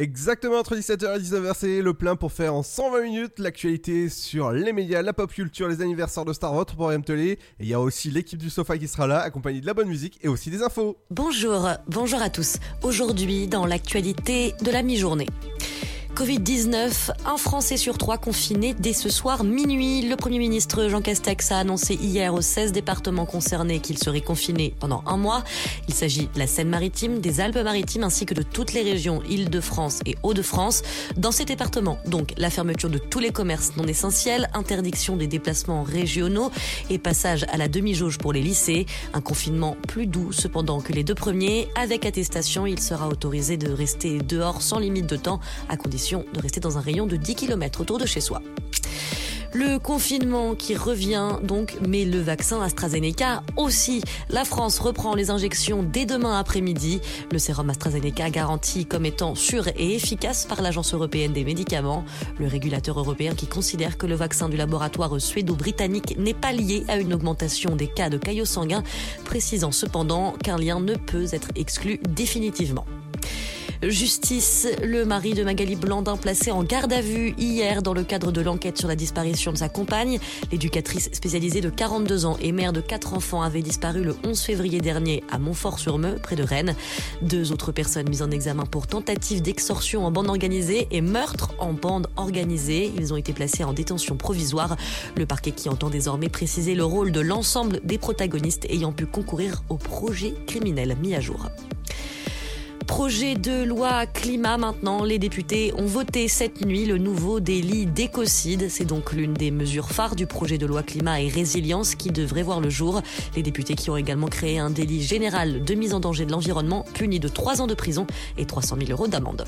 Exactement entre 17h et 19h, c'est le plein pour faire en 120 minutes l'actualité sur les médias, la pop culture, les anniversaires de Star, votre programme télé. Et il y a aussi l'équipe du sofa qui sera là, accompagnée de la bonne musique et aussi des infos. Bonjour, bonjour à tous. Aujourd'hui, dans l'actualité de la mi-journée. Covid-19, un Français sur trois confiné dès ce soir minuit. Le Premier ministre Jean Castex a annoncé hier aux 16 départements concernés qu'il serait confiné pendant un mois. Il s'agit de la Seine-Maritime, des Alpes-Maritimes ainsi que de toutes les régions Île-de-France et Hauts-de-France. Dans ces départements, donc, la fermeture de tous les commerces non essentiels, interdiction des déplacements régionaux et passage à la demi-jauge pour les lycées. Un confinement plus doux cependant que les deux premiers. Avec attestation, il sera autorisé de rester dehors sans limite de temps à condition de rester dans un rayon de 10 km autour de chez soi. Le confinement qui revient donc, mais le vaccin AstraZeneca aussi. La France reprend les injections dès demain après-midi. Le sérum AstraZeneca garanti comme étant sûr et efficace par l'Agence européenne des médicaments. Le régulateur européen qui considère que le vaccin du laboratoire suédo-britannique n'est pas lié à une augmentation des cas de caillots sanguins, précisant cependant qu'un lien ne peut être exclu définitivement. Justice, le mari de Magali Blandin placé en garde à vue hier dans le cadre de l'enquête sur la disparition de sa compagne. L'éducatrice spécialisée de 42 ans et mère de quatre enfants avait disparu le 11 février dernier à Montfort-sur-Meux, près de Rennes. Deux autres personnes mises en examen pour tentative d'extorsion en bande organisée et meurtre en bande organisée. Ils ont été placés en détention provisoire. Le parquet qui entend désormais préciser le rôle de l'ensemble des protagonistes ayant pu concourir au projet criminel mis à jour. Projet de loi climat maintenant. Les députés ont voté cette nuit le nouveau délit d'écocide. C'est donc l'une des mesures phares du projet de loi climat et résilience qui devrait voir le jour. Les députés qui ont également créé un délit général de mise en danger de l'environnement puni de 3 ans de prison et 300 000 euros d'amende.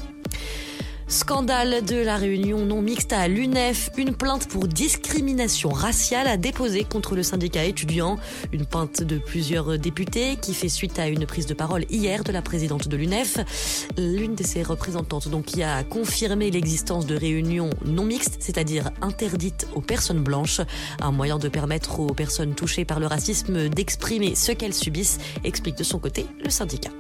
Scandale de la réunion non mixte à l'UNEF. Une plainte pour discrimination raciale a déposé contre le syndicat étudiant. Une plainte de plusieurs députés qui fait suite à une prise de parole hier de la présidente de l'UNEF. L'une de ses représentantes donc qui a confirmé l'existence de réunions non mixtes, c'est-à-dire interdites aux personnes blanches. Un moyen de permettre aux personnes touchées par le racisme d'exprimer ce qu'elles subissent, explique de son côté le syndicat.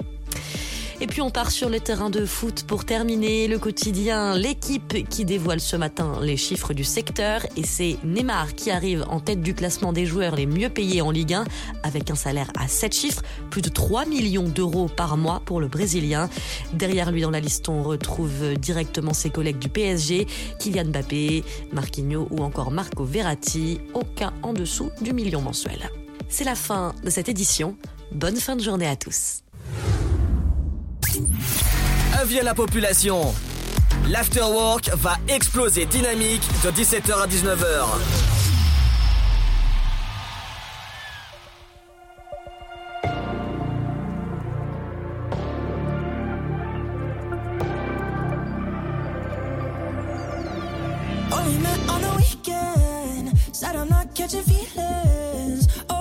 Et puis on part sur le terrain de foot pour terminer le quotidien. L'équipe qui dévoile ce matin les chiffres du secteur et c'est Neymar qui arrive en tête du classement des joueurs les mieux payés en Ligue 1 avec un salaire à 7 chiffres, plus de 3 millions d'euros par mois pour le Brésilien. Derrière lui dans la liste, on retrouve directement ses collègues du PSG, Kylian Mbappé, Marquinhos ou encore Marco Verratti, aucun en dessous du million mensuel. C'est la fin de cette édition. Bonne fin de journée à tous. Avis à la population. L'afterwork va exploser dynamique de 17h à 19h. Only met on the weekend. Said I'm not catching feelings. Oh,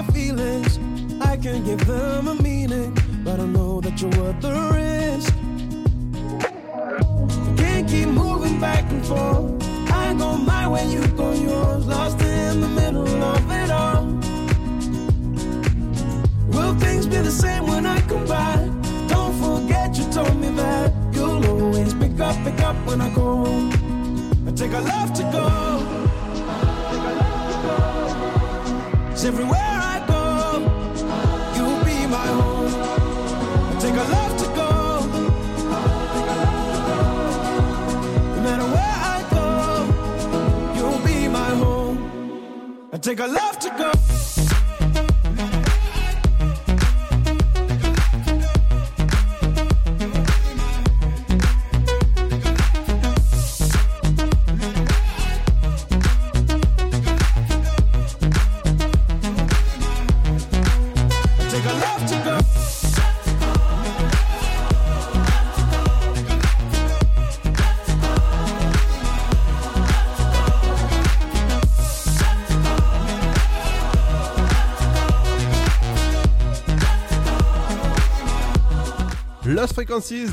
my feelings. I can give them a meaning, but I know that you're worth the risk. Can't keep moving back and forth. I go my way, you go yours. Lost in the middle of it all. Will things be the same when I come back? Don't forget you told me that you'll always pick up, pick up when I go. I take a left to go. 'Cause everywhere take a left to go. No matter where I go, you'll be my home. I take to go.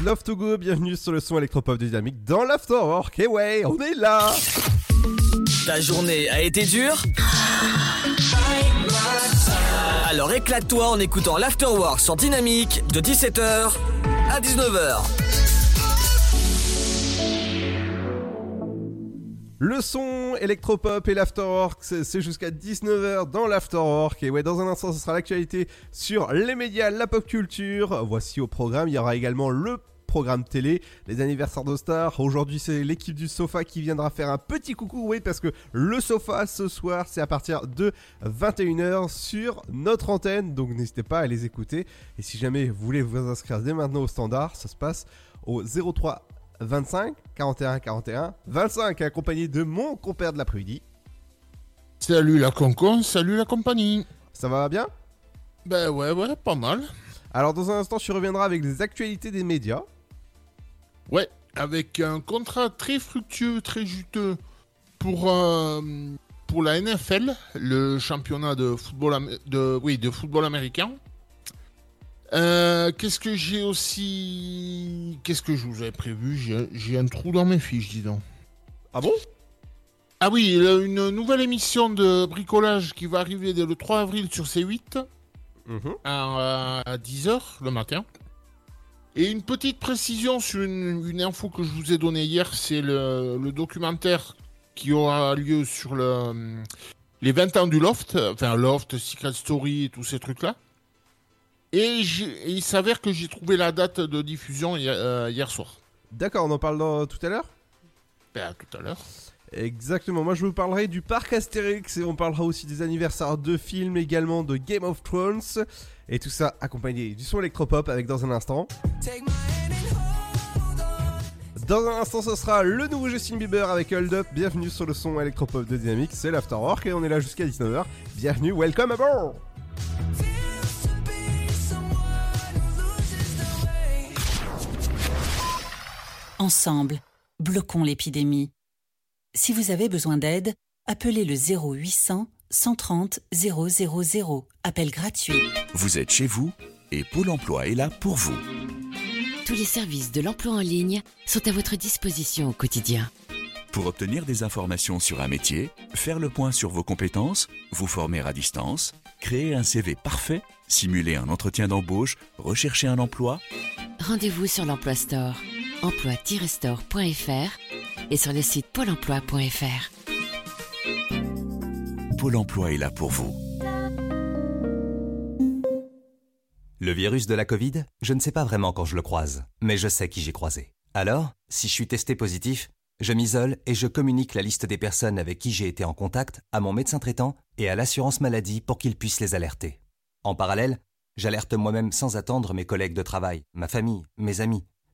Love to Go, bienvenue sur le son électropop Dynamique dans l'Afterwork. Et ouais, on est là Ta journée a été dure Alors éclate-toi en écoutant l'Afterwork sur Dynamique de 17h à 19h. Le son électropop et l'Afterwork, c'est c'est jusqu'à 19h dans l'Afterwork. Et ouais, dans un instant, ce sera l'actualité sur les médias, la pop culture. Voici au programme, il y aura également le programme télé, les anniversaires de stars. Aujourd'hui, c'est l'équipe du sofa qui viendra faire un petit coucou, oui, parce que le sofa ce soir, c'est à partir de 21h sur notre antenne. Donc n'hésitez pas à les écouter. Et si jamais vous voulez vous inscrire dès maintenant au standard, ça se passe au 03 25 41 41 25 accompagné de mon compère de l'après-midi. Salut la concon, salut la compagnie. Ça va bien? Ben ouais, ouais, pas mal. Alors dans un instant, tu reviendras avec les actualités des médias. Ouais, avec un contrat très fructueux, très juteux pour, euh, pour la NFL, le championnat de football, de, oui, de football américain. Euh, Qu'est-ce que j'ai aussi. Qu'est-ce que je vous avais prévu? J'ai un trou dans mes fiches, dis donc. Ah bon? Ah oui, euh, une nouvelle émission de bricolage qui va arriver dès le 3 avril sur C8. Mhm. à, 10h le matin. Et une petite précision sur une, une info que je vous ai donnée hier, c'est le, le documentaire qui aura lieu sur le, les 20 ans du Loft, enfin Loft, Secret Story et tous ces trucs-là. Et, il s'avère que j'ai trouvé la date de diffusion hier, euh, hier soir. D'accord, on en parle dans- tout à l'heure? Ben, tout à l'heure. Exactement, moi je vous parlerai du parc Astérix et on parlera aussi des anniversaires de films, également de Game of Thrones. Et tout ça accompagné du son électropop avec dans un instant. Dans un instant, ce sera le nouveau Justin Bieber avec Hold Up. Bienvenue sur le son électropop de Dynamics, c'est l'Afterwork et on est là jusqu'à 19h. Bienvenue, welcome aboard Ensemble, bloquons l'épidémie. Si vous avez besoin d'aide, appelez le 0800 130 000. Appel gratuit. Vous êtes chez vous et Pôle emploi est là pour vous. Tous les services de l'emploi en ligne sont à votre disposition au quotidien. Pour obtenir des informations sur un métier, faire le point sur vos compétences, vous former à distance, créer un CV parfait, simuler un entretien d'embauche, rechercher un emploi, Rendez-vous sur l'Emploi Store, emploi-store.fr et sur le site pôle emploi.fr. Pôle emploi est là pour vous. Le virus de la Covid, je ne sais pas vraiment quand je le croise, mais je sais qui j'ai croisé. Alors, si je suis testé positif, je m'isole et je communique la liste des personnes avec qui j'ai été en contact à mon médecin traitant et à l'assurance maladie pour qu'ils puissent les alerter. En parallèle, j'alerte moi-même sans attendre mes collègues de travail, ma famille, mes amis.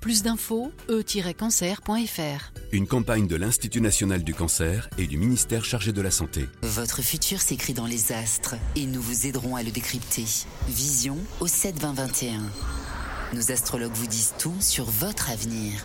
Plus d'infos, e-cancer.fr. Une campagne de l'Institut national du cancer et du ministère chargé de la santé. Votre futur s'écrit dans les astres et nous vous aiderons à le décrypter. Vision au 7 20 21. Nos astrologues vous disent tout sur votre avenir.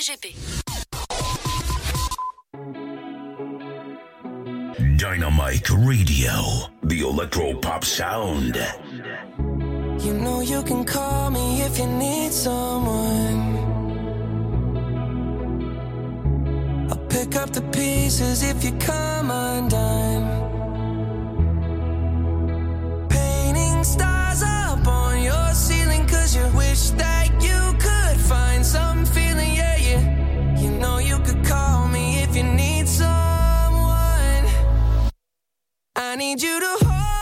DGP. Dynamite Radio, the electro pop sound. You know you can call me if you need someone. I'll pick up the pieces if you come undone. Painting stars up on your ceiling cause you wish that I need you to hold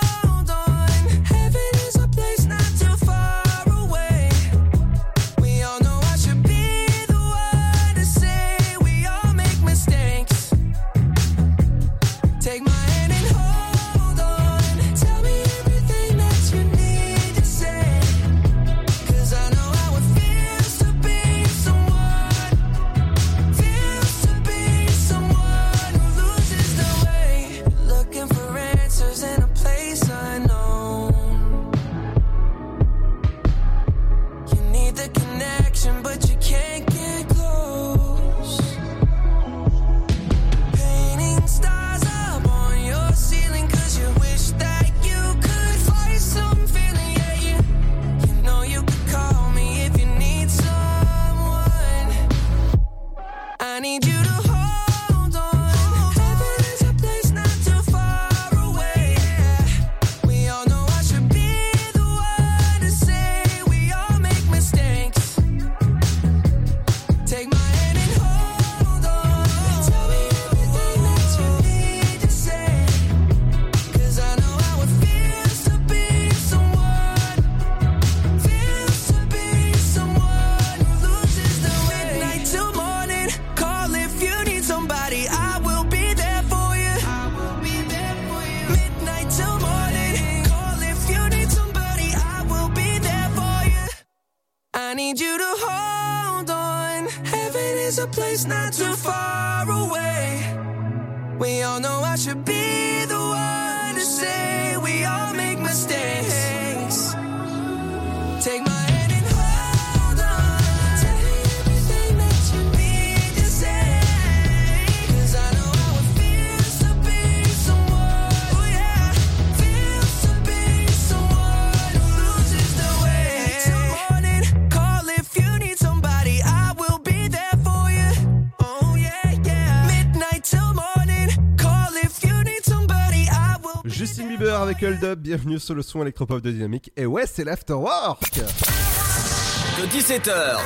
Hold Up, bienvenue sur le son électropop de Dynamique. Et ouais, c'est l'afterwork De 17h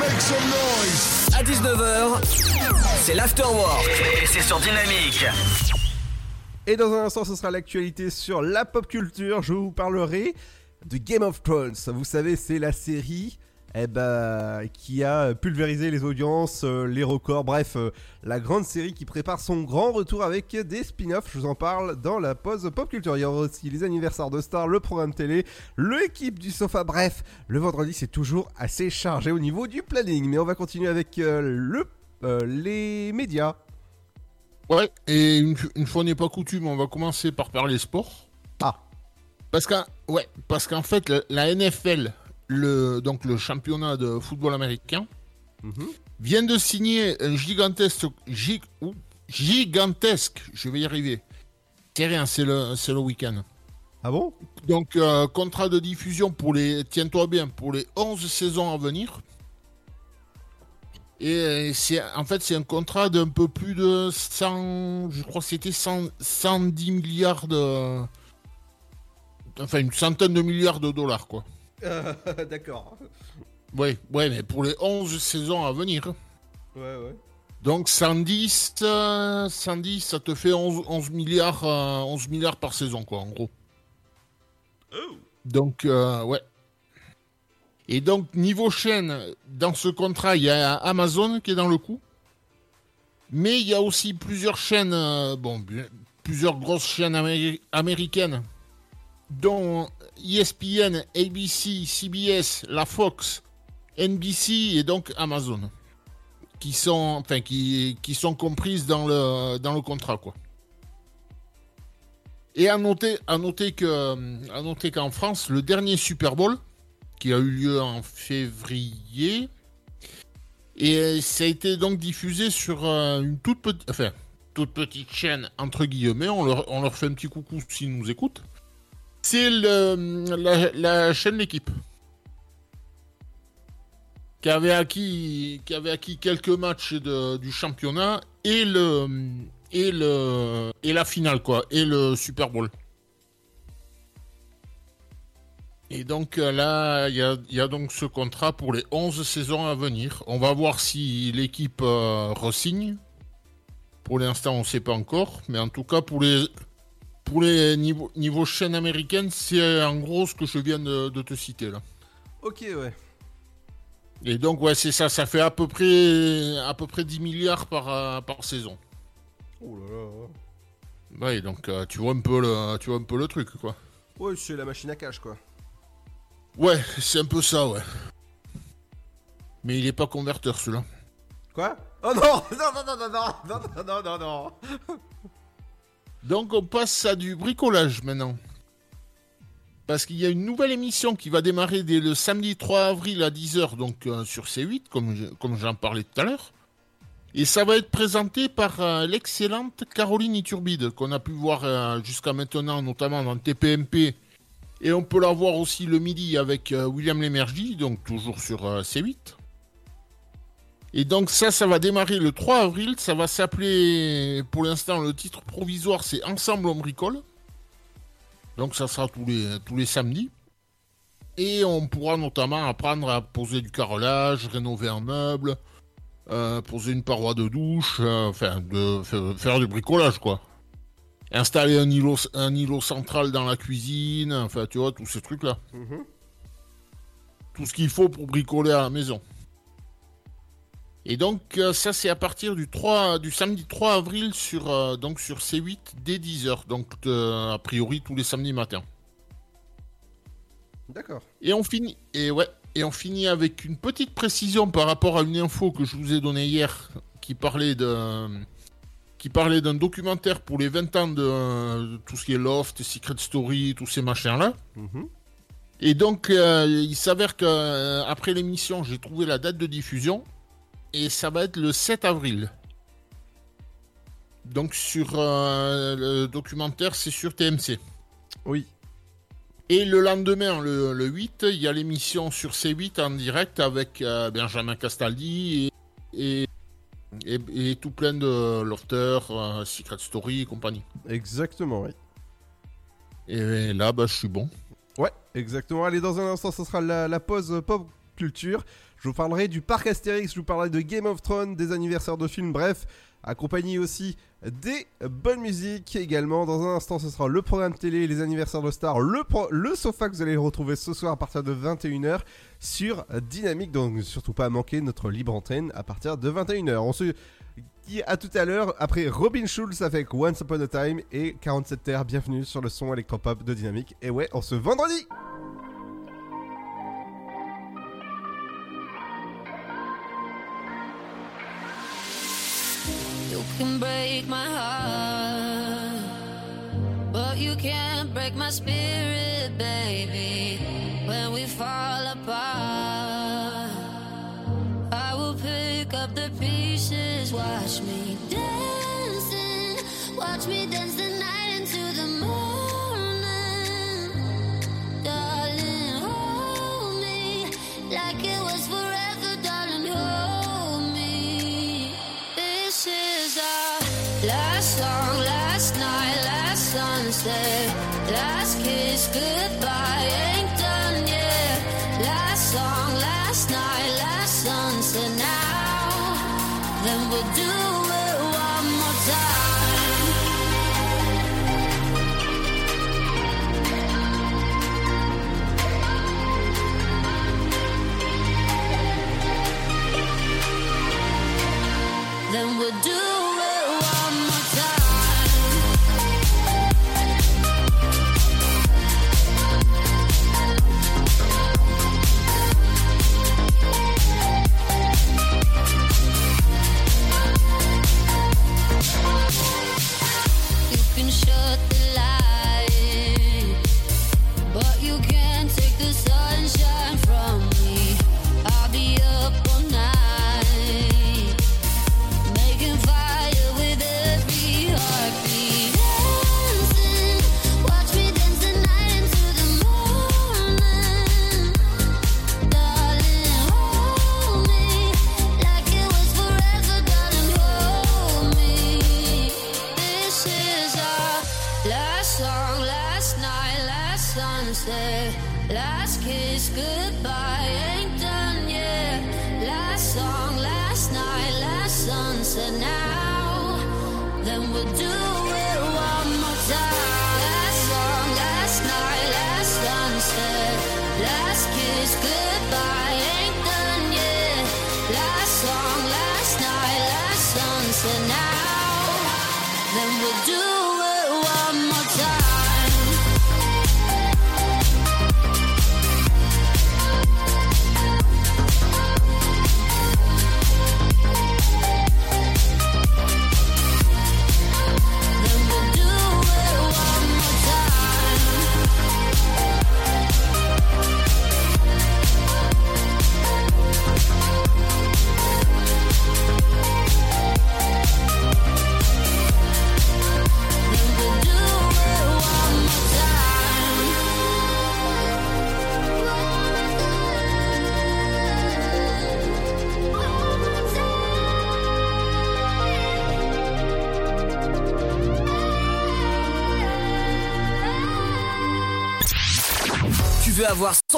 Make some noise. à 19h, c'est l'afterwork et c'est sur Dynamique. Et dans un instant, ce sera l'actualité sur la pop culture. Je vous parlerai de Game of Thrones. Vous savez, c'est la série eh ben, qui a pulvérisé les audiences, euh, les records, bref, euh, la grande série qui prépare son grand retour avec des spin-offs. Je vous en parle dans la pause pop culture. Il y aura aussi les anniversaires de stars, le programme télé, l'équipe du sofa. Bref, le vendredi c'est toujours assez chargé au niveau du planning. Mais on va continuer avec euh, le, euh, les médias. Ouais, et une, une fois n'est pas coutume, on va commencer par parler sport. Ah. Parce qu'en ouais, parce qu'en fait, la, la NFL, le, donc le championnat de football américain, vient de signer un gigantesque, gig- gigantesque, je vais y arriver. C'est rien, c'est le, c'est le week-end. Ah bon? Donc, euh, contrat de diffusion pour les, tiens-toi bien, pour les 11 saisons à venir. Et euh, c'est, en fait, c'est un contrat d'un peu plus de 100, je crois que c'était 100 110 milliards de, enfin une centaine de milliards de dollars, quoi. D'accord. Ouais, ouais, mais pour les 11 saisons à venir. Ouais, ouais. Donc 110, euh, 110, ça te fait 11, 11 milliards, euh, 11 milliards par saison, quoi, en gros. Donc, euh, ouais. Et donc, niveau chaîne, dans ce contrat, il y a Amazon qui est dans le coup. Mais il y a aussi plusieurs chaînes, euh, bon, plusieurs grosses chaînes améri- américaines, dont ESPN, ABC, CBS, la Fox, NBC et donc Amazon qui sont, enfin, qui, qui sont comprises dans le, dans le contrat, quoi. Et à noter, à noter que, à noter qu'en France, le dernier Super Bowl, qui a eu lieu en février, et ça a été donc diffusé sur euh, une toute petite, enfin, toute petite chaîne entre guillemets. On leur, on leur fait un petit coucou s'ils nous écoutent. C'est le, la, chaîne L'équipe? Qui avait acquis, qui avait acquis quelques matchs du championnat et le et le et la finale quoi et le Super Bowl. Et donc euh, là, il y a, donc ce contrat pour les 11 saisons à venir. On va voir si l'équipe euh. Pour l'instant, on ne sait pas encore. Mais en tout cas, pour les, pour les niveaux, niveau chaîne américaine, c'est en gros ce que je viens de, de te citer là. Ok, ouais. Et donc, ouais, c'est ça. Ça fait à peu près, à peu près 10 milliards par, euh, par saison. Oh là là. Ouais, donc euh, tu, vois un peu le, tu vois un peu le truc, quoi. Ouais, c'est la machine à cash, quoi. Ouais, c'est un peu ça, ouais. Mais il est pas converteur, celui-là. Quoi? Oh non Non, non, non, non, non, non, non, non, non, non. Donc on passe à du bricolage maintenant. Parce qu'il y a une nouvelle émission qui va démarrer dès le samedi 3 avril à 10h, donc euh, sur C8, comme, je- comme j'en parlais tout à l'heure. Et ça va être présenté par euh, l'excellente Caroline Iturbide, qu'on a pu voir euh, jusqu'à maintenant, notamment dans TPMP. Et on peut la voir aussi le midi avec William Lémergie, donc toujours sur euh, C8. Et donc ça, ça va démarrer le 3 avril. Ça va s'appeler, pour l'instant, le titre provisoire, c'est Ensemble on bricole. Donc ça sera tous les, tous les samedis. Et on pourra notamment apprendre à poser du carrelage, rénover un meuble, euh, poser une paroi de douche, euh, enfin, de, faire- faire du bricolage, quoi. Installer un îlot, un îlot central dans la cuisine, enfin, tu vois, tous ces trucs-là. Tout ce qu'il faut pour bricoler à la maison. Et donc euh, ça c'est à partir du 3 du samedi 3 avril sur euh, donc sur C8 dès 10h donc euh, a priori tous les samedis matins. D'accord. Et on finit et ouais et on finit avec une petite précision par rapport à une info que je vous ai donnée hier qui parlait de qui parlait d'un documentaire pour les 20 ans de, tout ce qui est Loft, Secret Story, tous ces machins là. Et donc, euh, il s'avère que euh, après l'émission, j'ai trouvé la date de diffusion et ça va être le 7 avril. Donc sur euh, le documentaire, c'est sur TMC. Oui. Et le lendemain, le, le 8, il y a l'émission sur C8 en direct avec euh, Benjamin Castaldi et, et, et- et tout plein de lofters, euh, Secret Story et compagnie. Exactement, oui. Et là, bah, je suis bon. Ouais, exactement. Allez, dans un instant, ce sera la, la pause pop culture. Je vous parlerai du parc Astérix, je vous parlerai de Game of Thrones, des anniversaires de films, bref, accompagné aussi des bonnes musiques également. Dans un instant, ce sera le programme télé, les anniversaires de stars, le, sofa que vous allez retrouver ce soir à partir de 21h sur Dynamique. Donc surtout pas manquer notre libre antenne à partir de 21h. On se dit à tout à l'heure après Robin Schulz avec Once Upon a Time et 47 Terre. Bienvenue sur le son électropop de Dynamique. Et ouais, on se vendredi can break my heart, but you can't break my spirit, baby. When we fall apart, I will pick up the pieces. Watch me dancing, watch me dance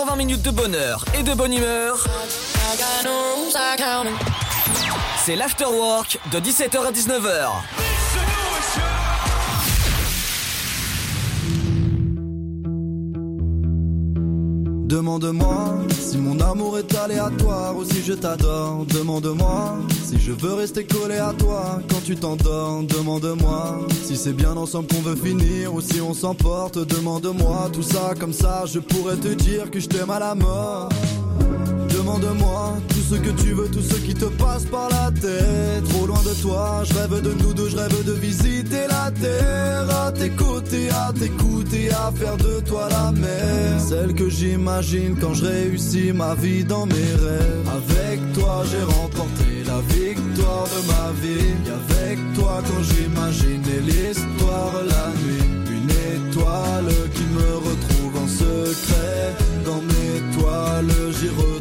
120 minutes de bonheur et de bonne humeur C'est l'afterwork de 17h à 19h. Demande-moi si mon amour est aléatoire ou si je t'adore. Demande-moi si je veux rester collé à toi quand tu t'endors. Demande-moi si c'est bien ensemble qu'on veut finir ou si on s'emporte. Demande-moi tout ça comme ça, je pourrais te dire que je t'aime à la mort. Demande-moi tout ce que tu veux, tout ce qui te passe par la tête. Trop loin de toi, je rêve de nous deux, je rêve de visiter la terre. À tes côtés, à t'écouter, à faire de toi la mère. Celle que j'imagine quand je réussis ma vie dans mes rêves. Avec toi, j'ai remporté la victoire de ma vie. Et avec toi, quand j'imaginais l'histoire la nuit. Une étoile qui me retrouve en secret. Dans mes toiles, j'y retrouve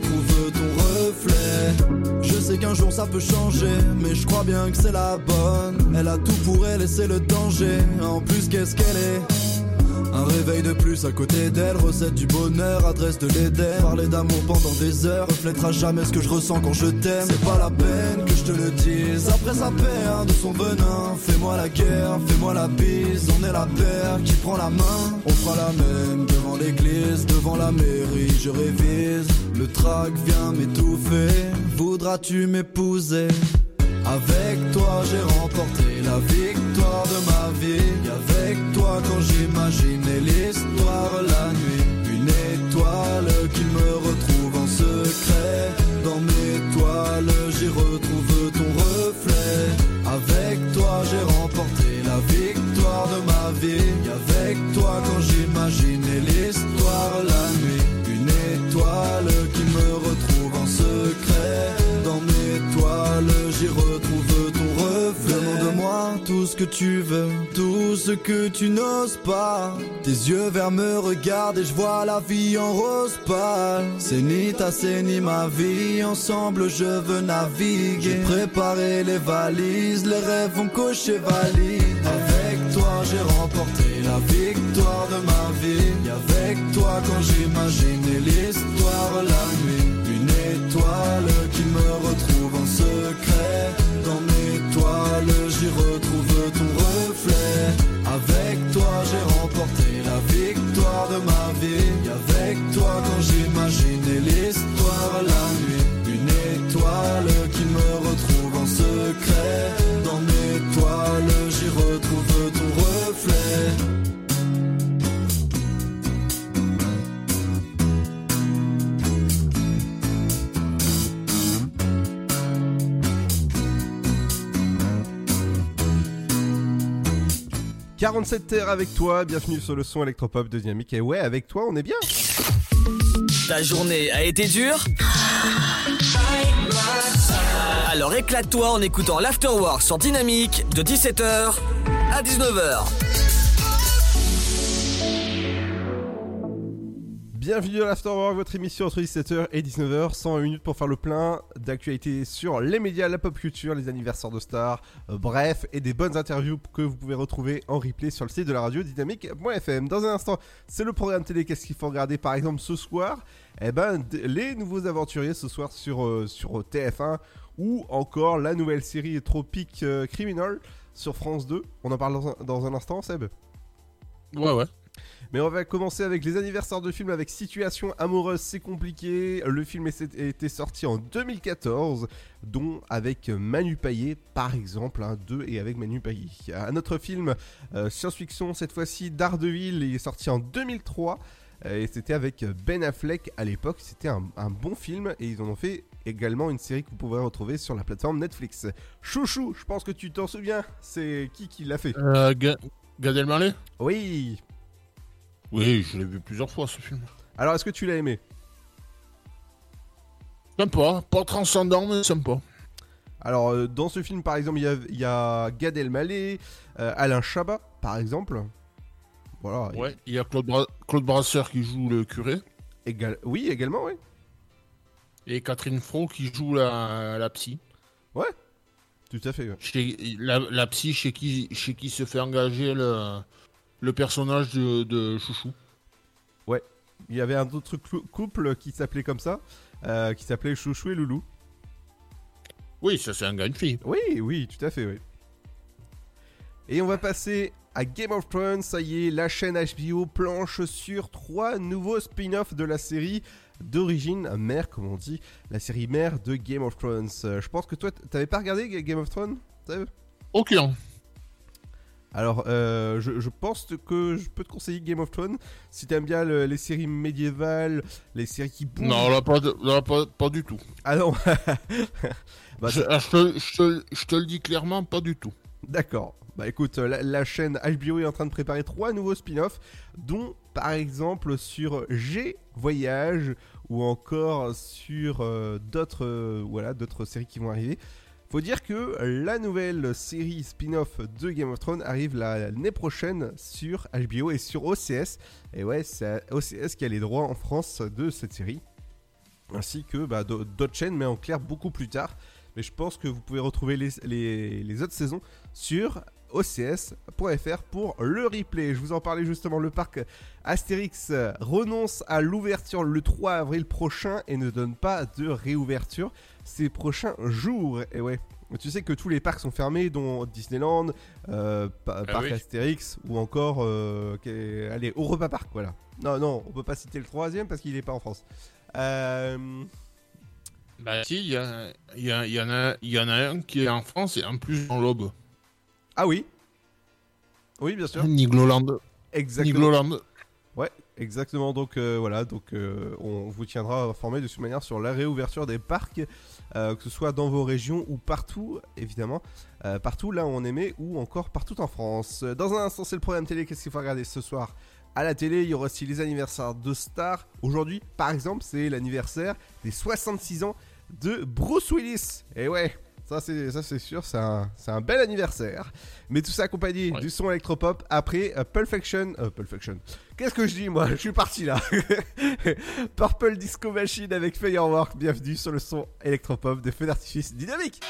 Je sais qu'un jour ça peut changer, mais je crois bien que c'est la bonne. Elle a tout pour elle c'est le danger. En plus, qu'est-ce qu'elle est? Un réveil de plus à côté d'elle, recette du bonheur, adresse de l'Éden. Parler d'amour pendant des heures, reflètera jamais ce que je ressens quand je t'aime. C'est pas la peine que je te le dise. Après sa paix de son venin, fais-moi la guerre, fais-moi la bise. On est la paire qui prend la main. On fera la même devant l'église, devant la mairie. Je révise, le trac vient m'étouffer. Voudras-tu m'épouser? Avec toi j'ai remporté la victoire de ma vie Avec toi quand j'imaginais l'histoire la nuit Une étoile ce que tu veux Tout ce que tu n'oses pas. Tes yeux verts me regardent et je vois la vie en rose pâle. C'est ni ta c'est ni ma vie Ensemble je veux naviguer. J'ai préparé les valises Les rêves vont cocher valide. Avec toi j'ai remporté la victoire de ma vie. Et avec toi quand j'imaginais l'histoire la nuit. Une étoile qui me retrouve en secret. Dans mes toiles j'y retrouve Avec toi j'ai remporté la victoire de ma vie. Avec toi quand j'imaginais l'histoire la nuit. Une étoile qui me retrouve en secret. Dans mes toiles j'y retrouve ton reflet « 47 terres avec toi, bienvenue sur le son électropop de Dynamique. Et ouais, avec toi, on est bien. Ta journée a été dure Alors éclate-toi en écoutant l'Afterwork sur Dynamique de 17h à 19h. Bienvenue dans l'Afterwork, votre émission entre 17h et 19h, 120 minutes pour faire le plein d'actualités sur les médias, la pop culture, les anniversaires de stars, euh, bref, et des bonnes interviews que vous pouvez retrouver en replay sur le site de la radio dynamique.fm. Dans un instant, c'est le programme télé, qu'est-ce qu'il faut regarder par exemple ce soir? Eh ben, les nouveaux aventuriers ce soir sur, euh, sur TF1, ou encore la nouvelle série Tropic euh, Criminal sur France 2. On en parle dans dans un instant, Seb? Ouais, ouais. Mais on va commencer avec les anniversaires de films avec Situation amoureuse, c'est compliqué. Le film était sorti en 2014, dont avec Manu Payet, par exemple, hein, deux et avec Manu Payet. Un autre film euh, science-fiction, cette fois-ci Daredevil, il est sorti en 2003. euh, Et c'était avec Ben Affleck à l'époque, c'était un, un bon film et ils en ont fait également une série que vous pouvez retrouver sur la plateforme Netflix. Chouchou, je pense que tu t'en souviens, c'est qui qui l'a fait? Euh, Ga- Gad Elmaleh? Oui. Oui, je l'ai vu plusieurs fois ce film. Alors est-ce que tu l'as aimé? Sympa, pas transcendant, mais sympa. Alors, euh, dans ce film, par exemple, il y a, il y a Gad Elmaleh, euh, Alain Chabat, par exemple. Voilà. Ouais, il y a Claude, Bra- Claude Brasseur qui joue le curé. Égal- Oui, également, oui. Et Catherine Fro qui joue la, la psy. Ouais, tout à fait. ouais. Chez, la, la psy chez qui, chez qui se fait engager le, le personnage de, de Chouchou. Ouais. Il y avait un autre couple qui s'appelait comme ça, euh, qui s'appelait Chouchou et Loulou. Oui, ça c'est un gars, une fille. Oui, oui, tout à fait, oui. Et on va passer à Game of Thrones, ça y est, la chaîne HBO planche sur trois nouveaux spin-offs de la série d'origine mère, comme on dit, la série mère de Game of Thrones. Euh, je pense que toi, t'avais pas regardé Ga- Game of Thrones Aucun. Alors, euh, je, je pense que je peux te conseiller Game of Thrones si t'aimes bien le- les séries médiévales, les séries qui bougent. Non, là, pas, de- là, pas, pas du tout. Ah non Bah, je, ah, je te, je te- je te le dis clairement, pas du tout. D'accord. Bah écoute, la, la chaîne HBO est en train de préparer trois nouveaux spin-offs, dont par exemple sur G Voyage ou encore sur euh, d'autres euh, voilà d'autres séries qui vont arriver. Faut dire que la nouvelle série spin-off de Game of Thrones arrive l'année prochaine sur HBO et sur OCS. Et ouais, c'est OCS qui a les droits en France de cette série. Ainsi que bah, d'au- d'autres chaînes, mais en clair beaucoup plus tard. Mais je pense que vous pouvez retrouver les, les- les autres saisons sur ocs.fr pour le replay. Je vous en parlais justement, le parc Astérix renonce à l'ouverture le 3 avril prochain et ne donne pas de réouverture ces prochains jours. Et ouais. Tu sais que tous les parcs sont fermés, dont Disneyland, euh, pa- Ah Parc oui. Astérix ou encore, euh, allez, Europa Park, voilà. Non, non, on peut pas citer le troisième parce qu'il est pas en France. Euh, Bah si, il y, a- il y, a- il y en a- il y en a un qui est en France et en plus en l'Aube. Ah oui Oui, bien sûr. Nigloland. Exactement. Nigloland. Exactement. Donc euh, voilà, donc euh, on vous tiendra informé de toute manière sur la réouverture des parcs, euh, que ce soit dans vos régions ou partout, évidemment, partout là où on aimait ou encore partout en France. Dans un instant, c'est le programme télé. Qu'est-ce qu'il faut regarder ce soir? À la télé, il y aura aussi les anniversaires de stars. Aujourd'hui, par exemple, c'est l'anniversaire des 66 ans de Bruce Willis. Et ouais, ça c'est ça c'est sûr, c'est un, c'est un bel anniversaire. Mais tout ça accompagné du son électropop après Pulp Fiction. euh, Pulp Fiction. Qu'est-ce que je dis moi? Je suis parti là. Purple Disco Machine avec Firework. Bienvenue sur le son électropop de feu d'artifice dynamique.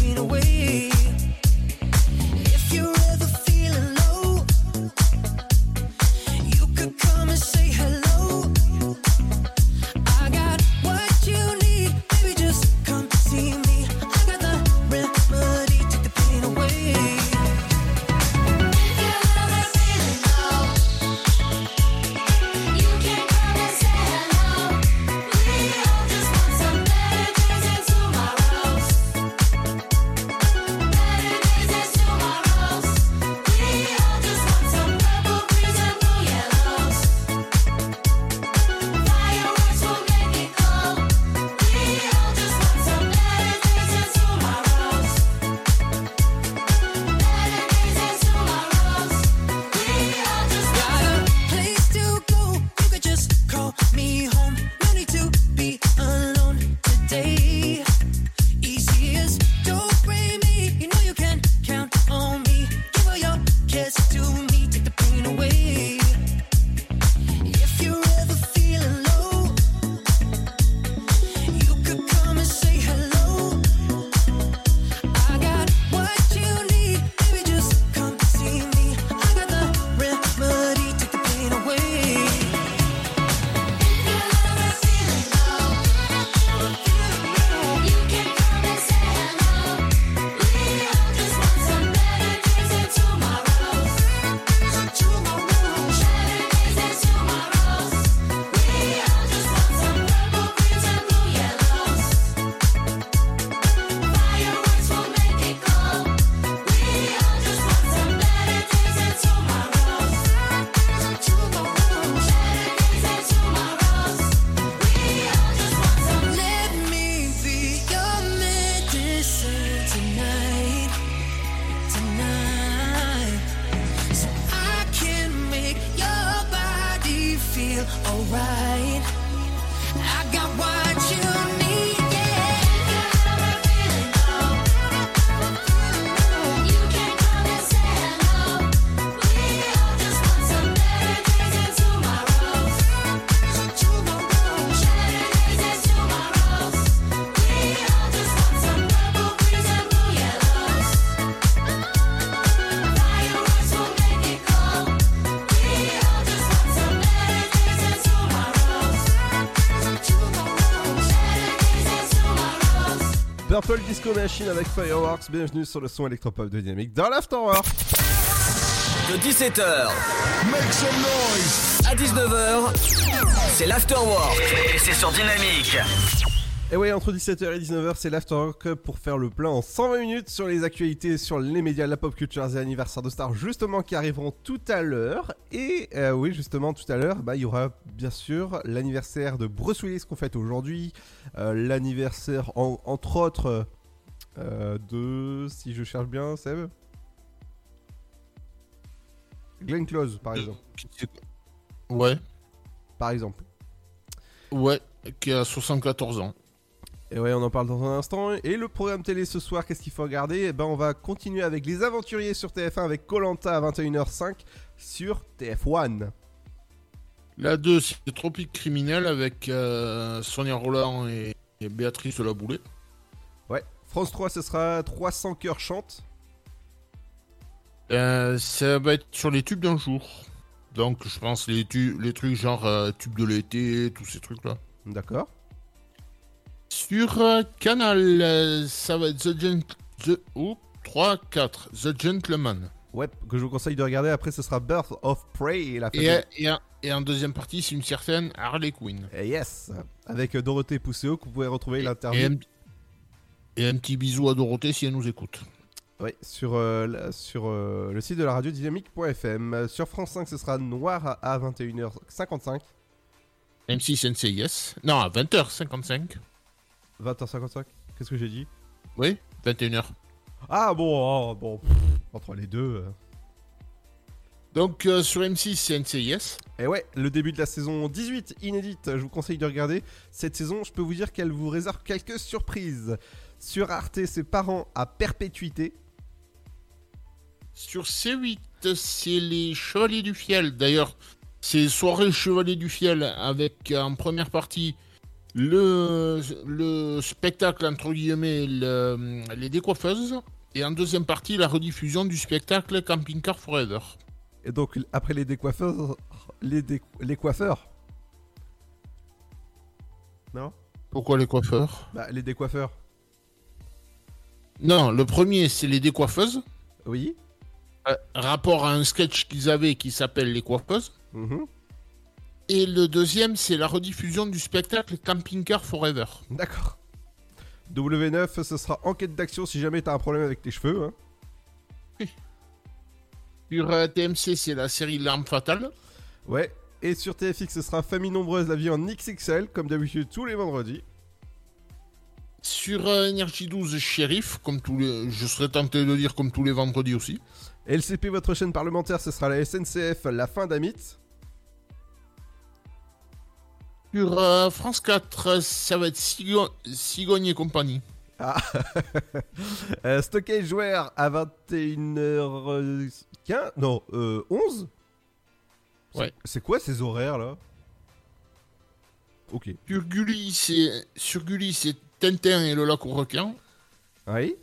fade away. Purple Disco Machine avec Fireworks. Bienvenue sur le son électropop de Dynamique dans l'Afterwork. De 17h Make some noise à 19h, c'est l'afterwork et c'est sur Dynamique. Et ouais, entre 17h et 19h, c'est l'Afterwork pour faire le plein en 120 minutes sur les actualités, sur les médias, la pop culture et anniversaires de stars, justement, qui arriveront tout à l'heure. Et euh, oui, justement, tout à l'heure, bah, il y aura bien sûr l'anniversaire de Bruce Willis qu'on fête aujourd'hui, euh, l'anniversaire, en- entre autres, euh, de, si je cherche bien, Seb Glenn Close, par exemple. Ouais. Par exemple. Ouais, qui a 74 ans. Et ouais, on en parle dans un instant. Et le programme télé ce soir, qu'est-ce qu'il faut regarder? Eh ben, on va continuer avec Les Aventuriers sur TF1 avec Colanta à 21h05 sur TF1. La 2, c'est Tropique Criminel avec euh, Sonia Roland et, et Béatrice Laboulée. Ouais. France 3, ce sera 300 cœurs chantent. Euh, ça va être sur les tubes d'un jour. Donc, je pense les, tu- les trucs genre euh, tubes de l'été, tous ces trucs-là. D'accord. Sur euh, Canal, euh, ça va être The Gent... The... Oh, 3, 4. The Gentleman. Ouais, que je vous conseille de regarder. Après, ce sera Birth of Prey et la Et, et, en- et en deuxième partie, c'est une certaine Harley Quinn. Et yes Avec euh, Dorothée Pousseau, que vous pouvez retrouver Et l'interview. un, et un petit bisou à Dorothée si elle nous écoute. Oui, sur, euh, la- sur euh, le site de la radio dynamique.fm. Sur France 5, ce sera Noir à, à 21h55. M6 NCIS. Non, à 20h55. 20h55 Qu'est-ce que j'ai dit? Oui, 21h. Ah bon, oh, bon, pff, entre les deux. euh. Donc euh, sur M6, c'est NCIS. Et ouais, le début de la saison 18, inédite, je vous conseille de regarder. Cette saison, je peux vous dire qu'elle vous réserve quelques surprises. Sur Arte, c'est parents à perpétuité. Sur C8, c'est les Chevaliers du Fiel. D'ailleurs, c'est Soirée Chevaliers du Fiel avec euh, en première partie le, le spectacle, entre guillemets, le- les décoiffeuses. Et en deuxième partie, la rediffusion du spectacle Camping Car Forever. Et donc, après les décoiffeurs, les, dé- les coiffeurs. Non? Pourquoi les coiffeurs? Bah, les décoiffeurs. Non, le premier, c'est les décoiffeuses. Oui. Euh, rapport à un sketch qu'ils avaient qui s'appelle Les coiffeuses. Mhm. Et le deuxième, c'est la rediffusion du spectacle Camping Car Forever. D'accord. W9, ce sera enquête d'action si jamais t'as un problème avec tes cheveux. hein. Sur euh, TMC, c'est la série L'arme fatale. Ouais. Et sur TFX, ce sera Famille nombreuse, la vie en XXL, comme d'habitude tous les vendredis. Sur euh, Énergie 12, Shérif, comme tous les... je serais tenté de dire comme tous les vendredis aussi. LCP, votre chaîne parlementaire, ce sera la SNCF, la fin d'Amit. Sur euh, France 4, ça va être Cigo- Cigogne et compagnie. Ah. Euh, Stockage Joueur à 21h15 Non, euh, 11 Ouais. C'est quoi ces horaires là? Ok. Sur Gulli, c'est Tintin et le lac aux requins. Oui.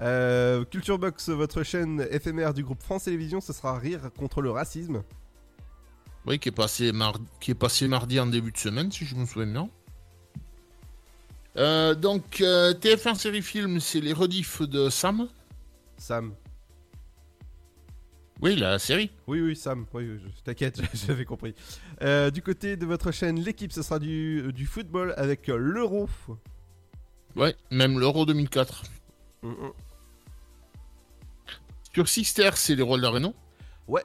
Euh, Culture Box, votre chaîne éphémère du groupe France Télévisions, ce sera Rire contre le racisme. Oui, qui est passé, mar- qui est passé mardi en début de semaine, si je me souviens bien. Euh, donc, euh, TF1 série film, c'est les rediffs de Sam. Sam. Oui, la série. Oui, oui, Sam. Oui, oui, je- t'inquiète, j'avais compris. Euh, du côté de votre chaîne, l'équipe, ce sera du, du football avec l'Euro. Ouais, même l'Euro 2004. Mm, mm. Sur Sixter, c'est les rôles d'Areno. Ouais.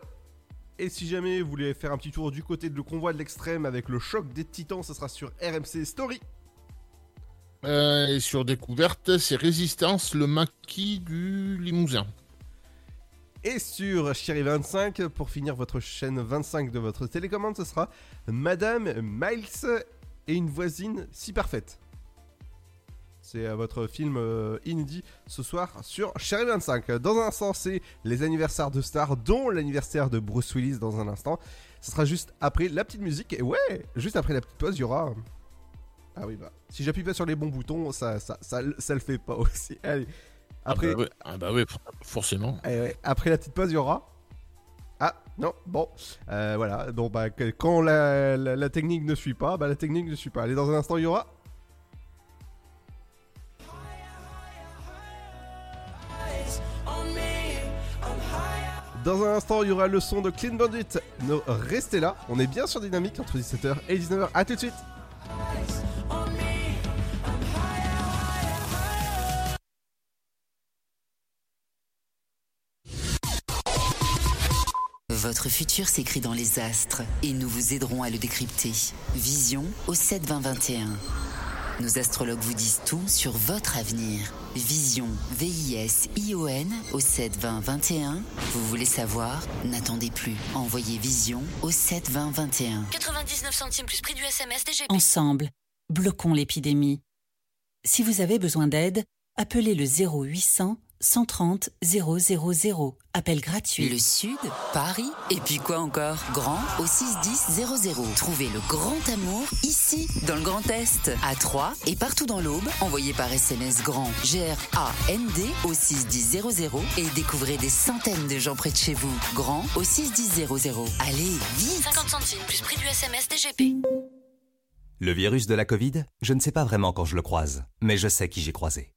Et si jamais vous voulez faire un petit tour du côté de le convoi de l'extrême avec le choc des titans, ce sera sur RMC Story. Euh, et sur Découverte, c'est Résistance, le maquis du Limousin. Et sur Chérie 25, pour finir votre chaîne 25 de votre télécommande, ce sera Madame Miles et une voisine si parfaite. C'est euh, votre film euh, inédit ce soir sur Chérie 25. Dans un instant, c'est les anniversaires de stars, dont l'anniversaire de Bruce Willis dans un instant. Ce sera juste après la petite musique. Et ouais, juste après la petite pause, il y aura. Ah oui, bah. Si j'appuie pas sur les bons boutons, ça, ça, ça, ça le fait pas aussi. Allez. Après, Ah bah, ouais, ah bah for- forcément. eh après la petite pause, il y aura. Ah, non, bon. Euh, voilà, donc bah, quand la, la- la technique ne suit pas, bah la technique ne suit pas. Allez, dans un instant, il y aura. Dans un instant, il y aura le son de Clean Bandit. Restez là, on est bien sur Dynamique entre 17h et 19h. A tout de suite. Votre futur s'écrit dans les astres et nous vous aiderons à le décrypter. Vision au 7 20 21. Nos astrologues vous disent tout sur votre avenir. Vision, V-I-S-I-O-N au 7 20 21. Vous voulez savoir? N'attendez plus. Envoyez Vision au 7 20 21. 99 centimes plus prix du SMS DGP. Ensemble, bloquons l'épidémie. Si vous avez besoin d'aide, appelez le 0800 130 000. Appel gratuit. Le Sud, Paris, et puis quoi encore? Grand au 61000. Trouvez le grand amour ici, dans le Grand Est, à Troyes et partout dans l'Aube. Envoyez par SMS grand G-R-A-N-D au 61000 et découvrez des centaines de gens près de chez vous. Grand au 61000. Allez, vite 50 centimes plus prix du SMS DGP. Le virus de la Covid, je ne sais pas vraiment quand je le croise, mais je sais qui j'ai croisé.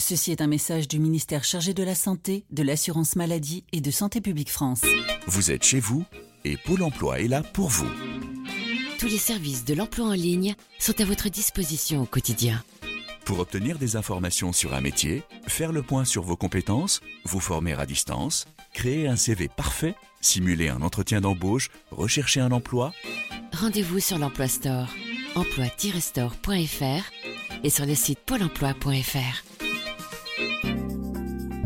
Ceci est un message du ministère chargé de la Santé, de l'Assurance Maladie et de Santé Publique France. Vous êtes chez vous et Pôle emploi est là pour vous. Tous les services de l'emploi en ligne sont à votre disposition au quotidien. Pour obtenir des informations sur un métier, faire le point sur vos compétences, vous former à distance, créer un CV parfait, simuler un entretien d'embauche, rechercher un emploi, Rendez-vous sur l'Emploi Store, emploi-store.fr et sur le site pôle emploi.fr.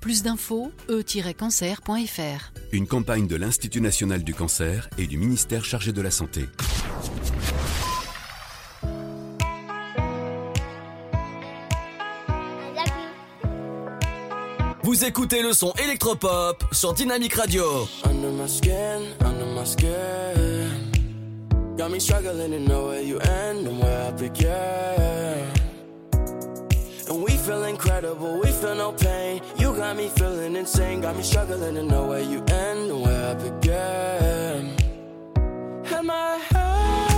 Plus d'infos, e-cancer.fr. Une campagne de l'Institut national du cancer et du ministère chargé de la santé. Vous écoutez le son électropop sur Dynamic Radio. Under my skin, under my skin. Got me struggling to know where you end and where I begin. And we feel incredible, we feel no pain. You got me feeling insane, got me struggling to know where you end and where I begin. Am my head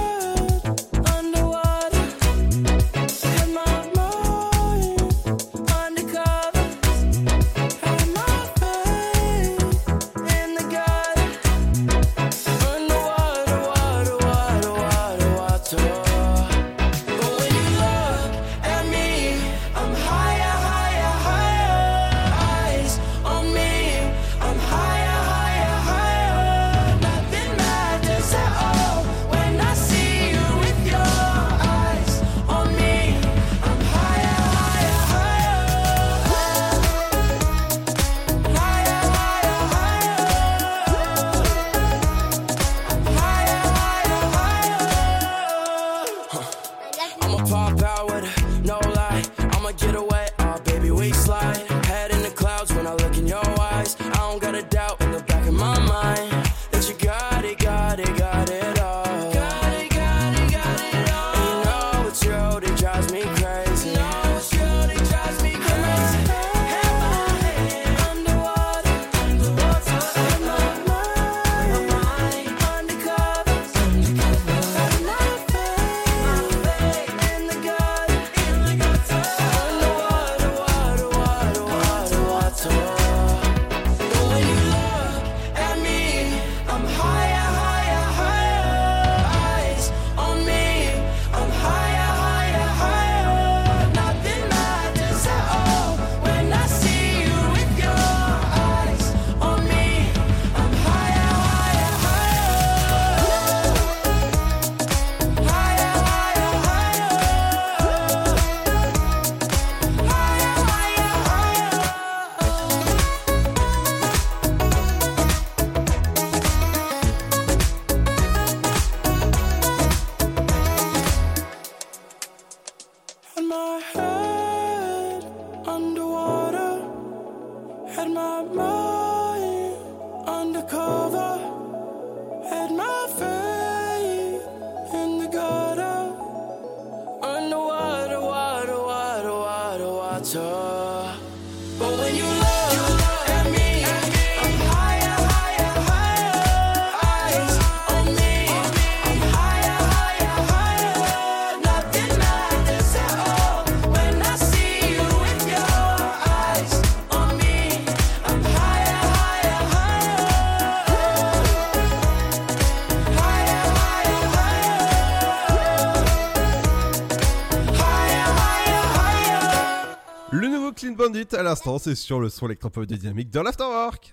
c'est sur le son électropop de Dynamique l'Afterwork.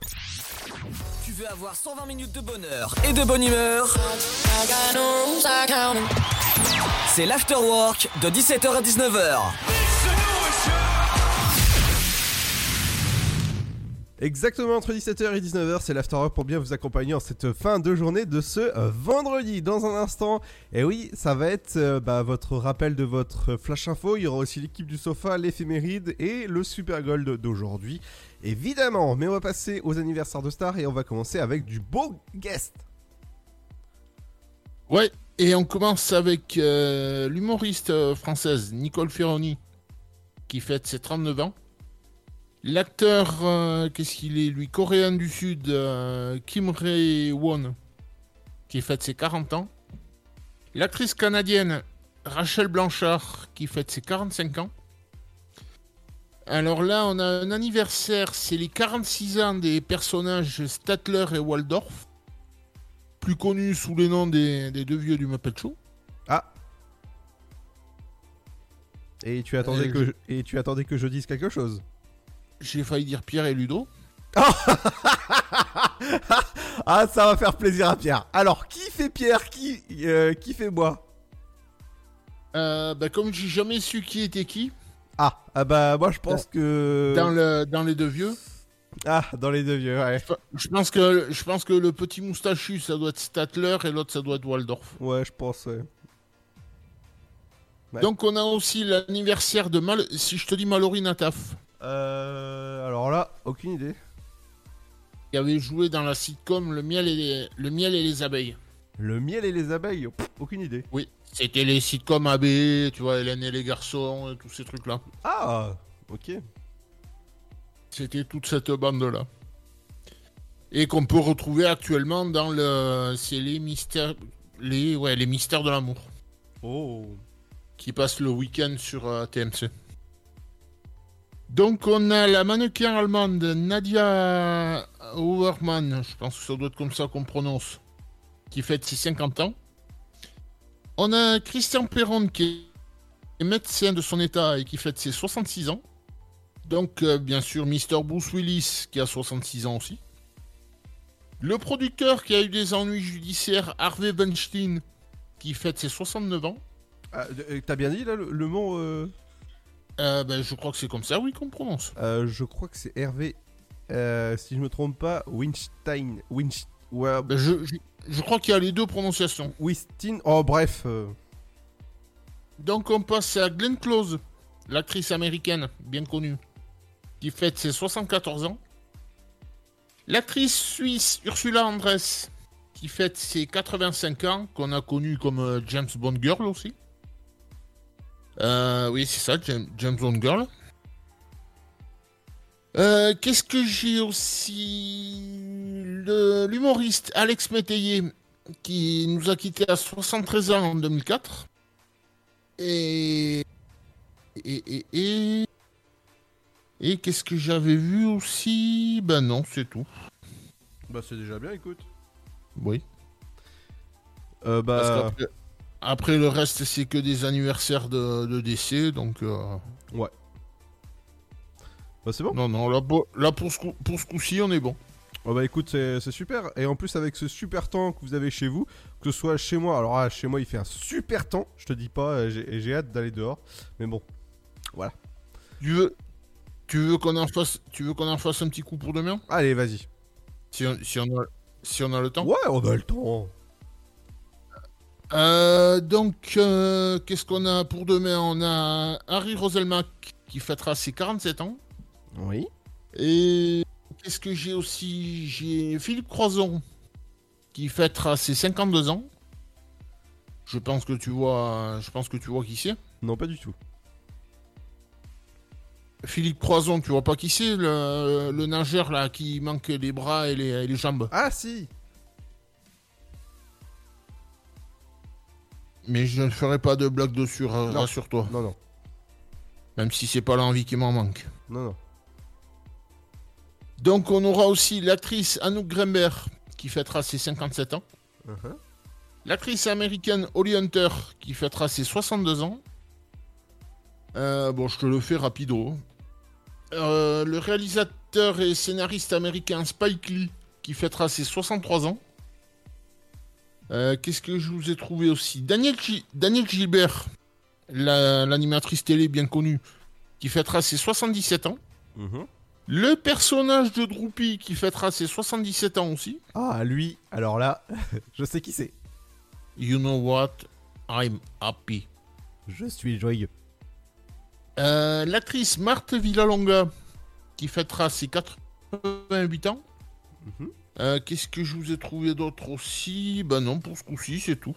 Tu veux avoir 120 minutes de bonheur et de bonne humeur? C'est l'Afterwork de 17h à 19h. Exactement entre 17h et 19h, c'est l'Afterwork pour bien vous accompagner en cette fin de journée de ce euh, vendredi. Dans un instant, et oui, ça va être euh, bah, votre rappel de votre flash info. Il y aura aussi l'équipe du sofa, l'éphéméride et le super gold d'aujourd'hui. Évidemment, mais on va passer aux anniversaires de stars et on va commencer avec du beau guest. Ouais, et on commence avec euh, l'humoriste française Nicole Ferroni, qui fête ses 39 ans. L'acteur, euh, qu'est-ce qu'il est, lui, coréen du Sud, euh, Kim Rae-won, qui fête ses 40 ans. L'actrice canadienne Rachel Blanchard, qui fête ses 45 ans. Alors là, on a un anniversaire, c'est les 46 ans des personnages Statler et Waldorf, plus connus sous les noms des, des deux vieux du Muppet Show. Ah Et tu attendais, Euh, que je... et tu attendais que je dise quelque chose J'ai failli dire Pierre et Ludo. Ah, ça va faire plaisir à Pierre. Alors, qui fait Pierre Qui, euh, qui fait moi Euh, bah, comme j'ai jamais su qui était qui, Ah, ah bah moi je pense que... dans, le, dans les deux vieux, Ah, dans les deux vieux, ouais. je pense, que, je pense que le petit moustachu, ça doit être Statler et l'autre, ça doit être Waldorf. Ouais, je pense, ouais. Ouais. Donc, on a aussi l'anniversaire de Mal... Si je te dis Mallory Nataf, Euh... Alors là, aucune idée. qui avait joué dans la sitcom Le miel et les, le miel et les abeilles. Le miel et les abeilles, pff, aucune idée. Oui, c'était les sitcoms AB, tu vois, Hélène et les garçons, et tous ces trucs-là. Ah, ok. C'était toute cette bande-là. Et qu'on peut retrouver actuellement dans le. C'est les mystères. Les, ouais, les mystères de l'amour. Oh. Qui passent le week-end sur euh, TMC. Donc on a la mannequin allemande Nadia Overman, je pense que ça doit être comme ça qu'on prononce, qui fête ses 50 ans. On a Christian Perron qui est médecin de son état et qui fête ses 66 ans. Donc euh, bien sûr Mr. Bruce Willis qui a 66 ans aussi. Le producteur qui a eu des ennuis judiciaires Harvey Weinstein qui fête ses 69 ans. Ah, euh, T'as bien dit là le, le mot euh... Euh, ben, je crois que c'est comme ça, oui, qu'on prononce. euh, Je crois que c'est Hervé. euh, si je me trompe pas, Winstein. Ouais, Ben, je, je, je crois qu'il y a les deux prononciations. Wistin. Oh, bref. Donc on passe à Glenn Close, l'actrice américaine bien connue, qui fête ses 74 ans. L'actrice suisse Ursula Andress, qui fête ses 85 ans, qu'on a connue comme James Bond Girl aussi. Euh, oui, c'est ça, James, James Bond Girl. Euh, Qu'est-ce que j'ai aussi? L'humoriste Alex Métayer, qui nous a quittés à 73 ans en 2004. Et. Et. Et. Et, et qu'est-ce que j'avais vu aussi? Ben non, c'est tout. Bah, c'est déjà bien, écoute. Oui. Euh, bah. Après, le reste, c'est que des anniversaires de, de décès, donc. euh, Ouais. Bah, c'est bon. Non, non, là, pour, là, pour ce coup- pour ce coup-ci, on est bon. Oh bah écoute, c'est super. Et en plus, avec ce super temps que vous avez chez vous, que ce soit chez moi, alors ah, chez moi il fait un super temps, je te dis pas, euh, j'ai j'ai hâte d'aller dehors. Mais bon, voilà. Tu veux, tu veux qu'on en fasse, tu veux qu'on en fasse un petit coup pour demain? Allez, vas-y. si on, si, on a, si on a le temps. Ouais, on a le temps. Euh, donc, euh, qu'est-ce qu'on a pour demain? On a Harry Roselmack qui fêtera ses 47 ans. Oui. Et qu'est-ce que j'ai aussi? J'ai Philippe Croison qui fêtera ses 52 ans. Je pense que tu vois, je pense que tu vois qui c'est. Non, pas du tout. Philippe Croison, tu vois pas qui c'est le, le nageur là qui manque les bras et les, et les jambes? Ah si Mais je ne ferai pas de blague dessus, ra- Non. rassure-toi. Non, non. Même si c'est pas l'envie qui m'en manque. Non, non. Donc on aura aussi l'actrice Anouk Grember qui fêtera ses 57 ans. Uh-huh. L'actrice américaine Holly Hunter qui fêtera ses 62 ans. Euh, bon, je te le fais rapido. euh, le réalisateur et scénariste américain Spike Lee qui fêtera ses 63 ans. Euh, Qu'est-ce que je vous ai trouvé aussi? Daniel, Gi- Daniel Gilbert, la- l'animatrice télé bien connue, qui fêtera ses 77 ans. Mhm. Le personnage de Droopy qui fêtera ses 77 ans aussi. Ah, lui, alors là, je sais qui c'est. You know what? I'm happy. Je suis joyeux. Euh, L'actrice Marthe Villalonga qui fêtera ses 88 ans. Mhm. Euh, Qu'est-ce que je vous ai trouvé d'autre aussi? Ben non, pour ce coup-ci, c'est tout.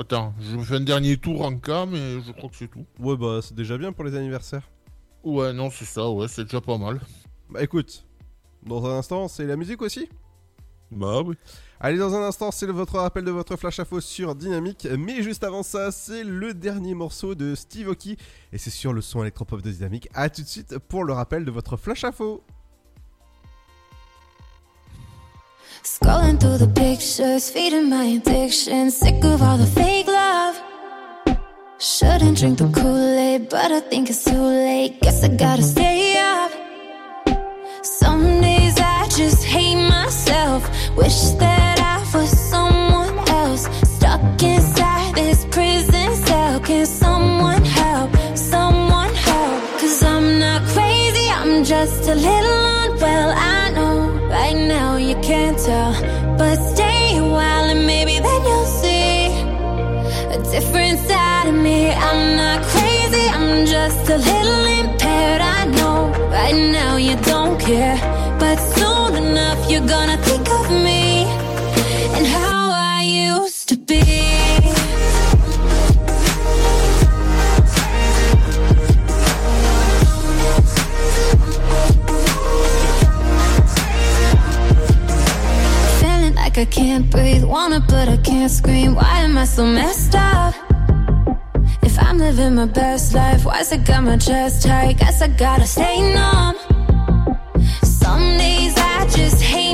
Attends, je fais un dernier tour en cas, mais je crois que c'est tout. Ouais, bah, c'est déjà bien pour les anniversaires. Ouais, non, c'est ça, ouais, c'est déjà pas mal. Bah, écoute, dans un instant, c'est la musique aussi Bah oui. Allez, dans un instant, c'est le- votre rappel de votre flash info sur Dynamique. Mais juste avant ça, c'est le dernier morceau de Steve Aoki. Et c'est sur le son électropop de Dynamique. A tout de suite pour le rappel de votre flash info. Scrolling through the pictures, feeding my addiction. Sick of all the fake love. Shouldn't drink the Kool Aid, but I think it's too late. Guess I gotta stay up. Some days I just hate myself. Wish that I'm not crazy, I'm just a little impaired. I know right now you don't care, but soon enough you're gonna think of me and how I used to be. Feeling like I can't breathe, wanna but I can't scream. Why am I so messed up? If I'm living my best life, why's it got my chest tight? Guess I gotta stay numb. Some days I just hate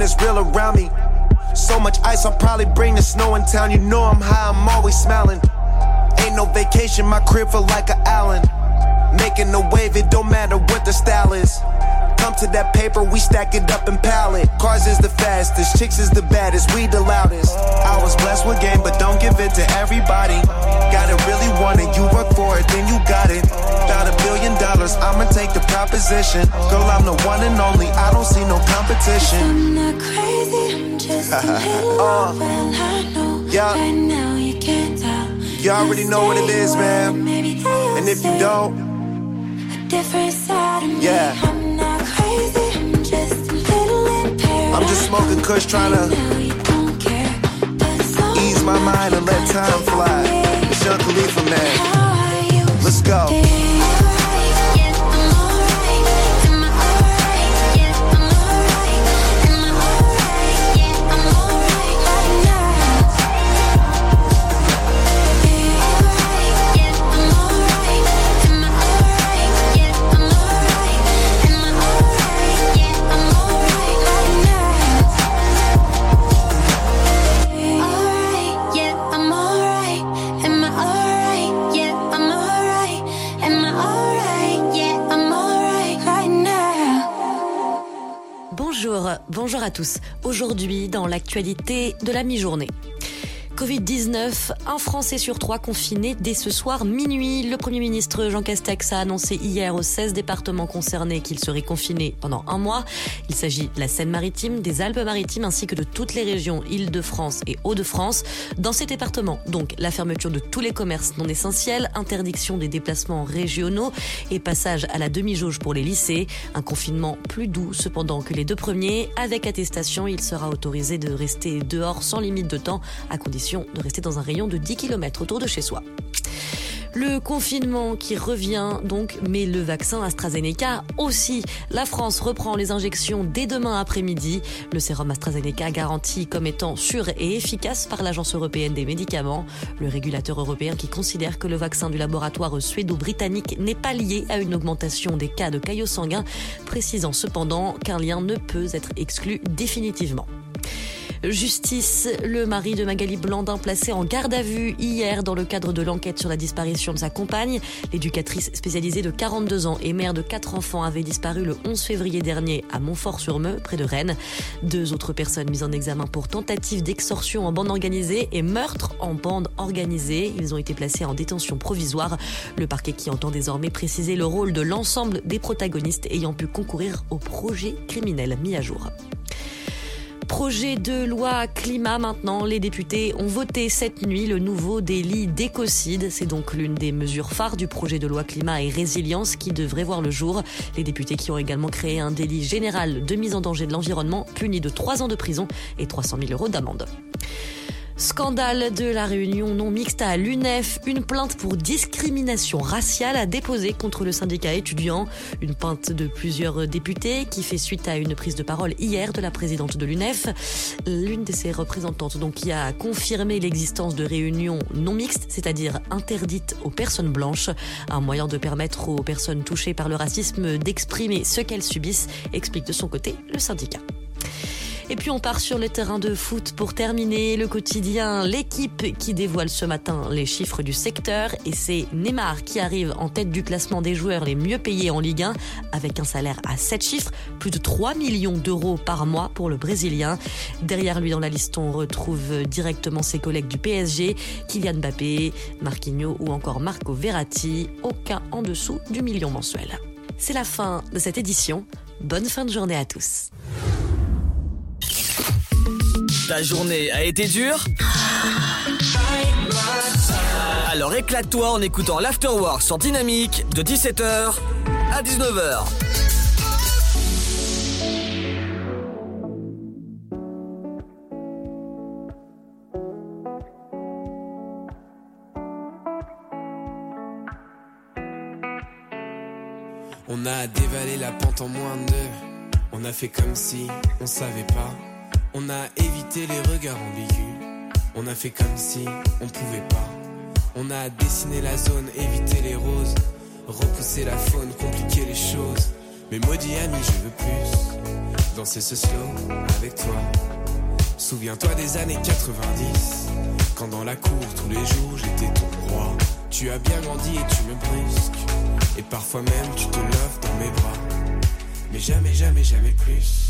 everyone is real around me. So much ice, I'll probably bring the snow in town. You know I'm high, I'm always smiling. Ain't no vacation, my crib feel like a island. Making a wave, it don't matter what the style is. Come to that paper, we stack it up and pile it. Cars is the fastest, chicks is the baddest, we the loudest. I was blessed with game, but don't give it to everybody. Gotta really want it, you work for it, then you got it. About a billion dollars, I'ma take the proposition. Girl, I'm the one and only, I don't see no competition. I'm not crazy, I'm just a little Uh, unwell. I know yeah. right now you can't tell. You already know what it is, man. And if you don't, a different side of me. Yeah. I'm not crazy, I'm just a little impaired. I'm just smoking kush trying to ease my mind and let time fly. Sean Khalifa, man. Let's go. Bonjour, à tous. Aujourd'hui, dans l'actualité de la mi-journée. Covid-19, un Français sur trois confiné dès ce soir minuit. Le Premier ministre Jean Castex a annoncé hier aux 16 départements concernés qu'il serait confiné pendant un mois. Il s'agit de la Seine-Maritime, des Alpes-Maritimes ainsi que de toutes les régions Île-de-France et Hauts-de-France. Dans ces départements, donc, la fermeture de tous les commerces non essentiels, interdiction des déplacements régionaux et passage à la demi-jauge pour les lycées. Un confinement plus doux cependant que les deux premiers. Avec attestation, il sera autorisé de rester dehors sans limite de temps à condition de rester dans un rayon de 10 km autour de chez soi. Le confinement qui revient donc, mais le vaccin AstraZeneca aussi. La France reprend les injections dès demain après-midi. Le sérum AstraZeneca garanti comme étant sûr et efficace par l'Agence européenne des médicaments. Le régulateur européen qui considère que le vaccin du laboratoire suédo-britannique n'est pas lié à une augmentation des cas de caillots sanguins, précisant cependant qu'un lien ne peut être exclu définitivement. Justice, le mari de Magali Blandin placé en garde à vue hier dans le cadre de l'enquête sur la disparition de sa compagne. L'éducatrice spécialisée de 42 ans et mère de quatre enfants avait disparu le 11 février dernier à Montfort-sur-Meux, près de Rennes. Deux autres personnes mises en examen pour tentative d'extorsion en bande organisée et meurtre en bande organisée. Ils ont été placés en détention provisoire. Le parquet qui entend désormais préciser le rôle de l'ensemble des protagonistes ayant pu concourir au projet criminel mis à jour. Projet de loi climat maintenant. Les députés ont voté cette nuit le nouveau délit d'écocide. C'est donc l'une des mesures phares du projet de loi climat et résilience qui devrait voir le jour. Les députés qui ont également créé un délit général de mise en danger de l'environnement puni de 3 ans de prison et 300 000 euros d'amende. Scandale de la réunion non mixte à l'UNEF. Une plainte pour discrimination raciale a déposé contre le syndicat étudiant. Une plainte de plusieurs députés qui fait suite à une prise de parole hier de la présidente de l'UNEF. L'une de ses représentantes donc qui a confirmé l'existence de réunions non mixtes, c'est-à-dire interdites aux personnes blanches. Un moyen de permettre aux personnes touchées par le racisme d'exprimer ce qu'elles subissent, explique de son côté le syndicat. Et puis on part sur le terrain de foot pour terminer le quotidien. L'équipe qui dévoile ce matin les chiffres du secteur et c'est Neymar qui arrive en tête du classement des joueurs les mieux payés en Ligue 1 avec un salaire à 7 chiffres, plus de 3 millions d'euros par mois pour le Brésilien. Derrière lui dans la liste, on retrouve directement ses collègues du PSG, Kylian Mbappé, Marquinhos ou encore Marco Verratti, aucun en dessous du million mensuel. C'est la fin de cette édition. Bonne fin de journée à tous. Ta journée a été dure Alors éclate-toi en écoutant l'Afterwork sur Dynamique de 17h à 19h. On a dévalé la pente en moins de deux. On a fait comme si on savait pas. On a évité les regards ambigus. On a fait comme si on pouvait pas. On a dessiné la zone, évité les roses. Repousser la faune, compliquer les choses. Mais maudit ami, je veux plus. Danser ce avec toi. Souviens-toi des années 90. Quand dans la cour, tous les jours, j'étais ton roi. Tu as bien grandi et tu me brusques. Et parfois même, tu te lèves dans mes bras. Mais jamais, jamais, jamais plus.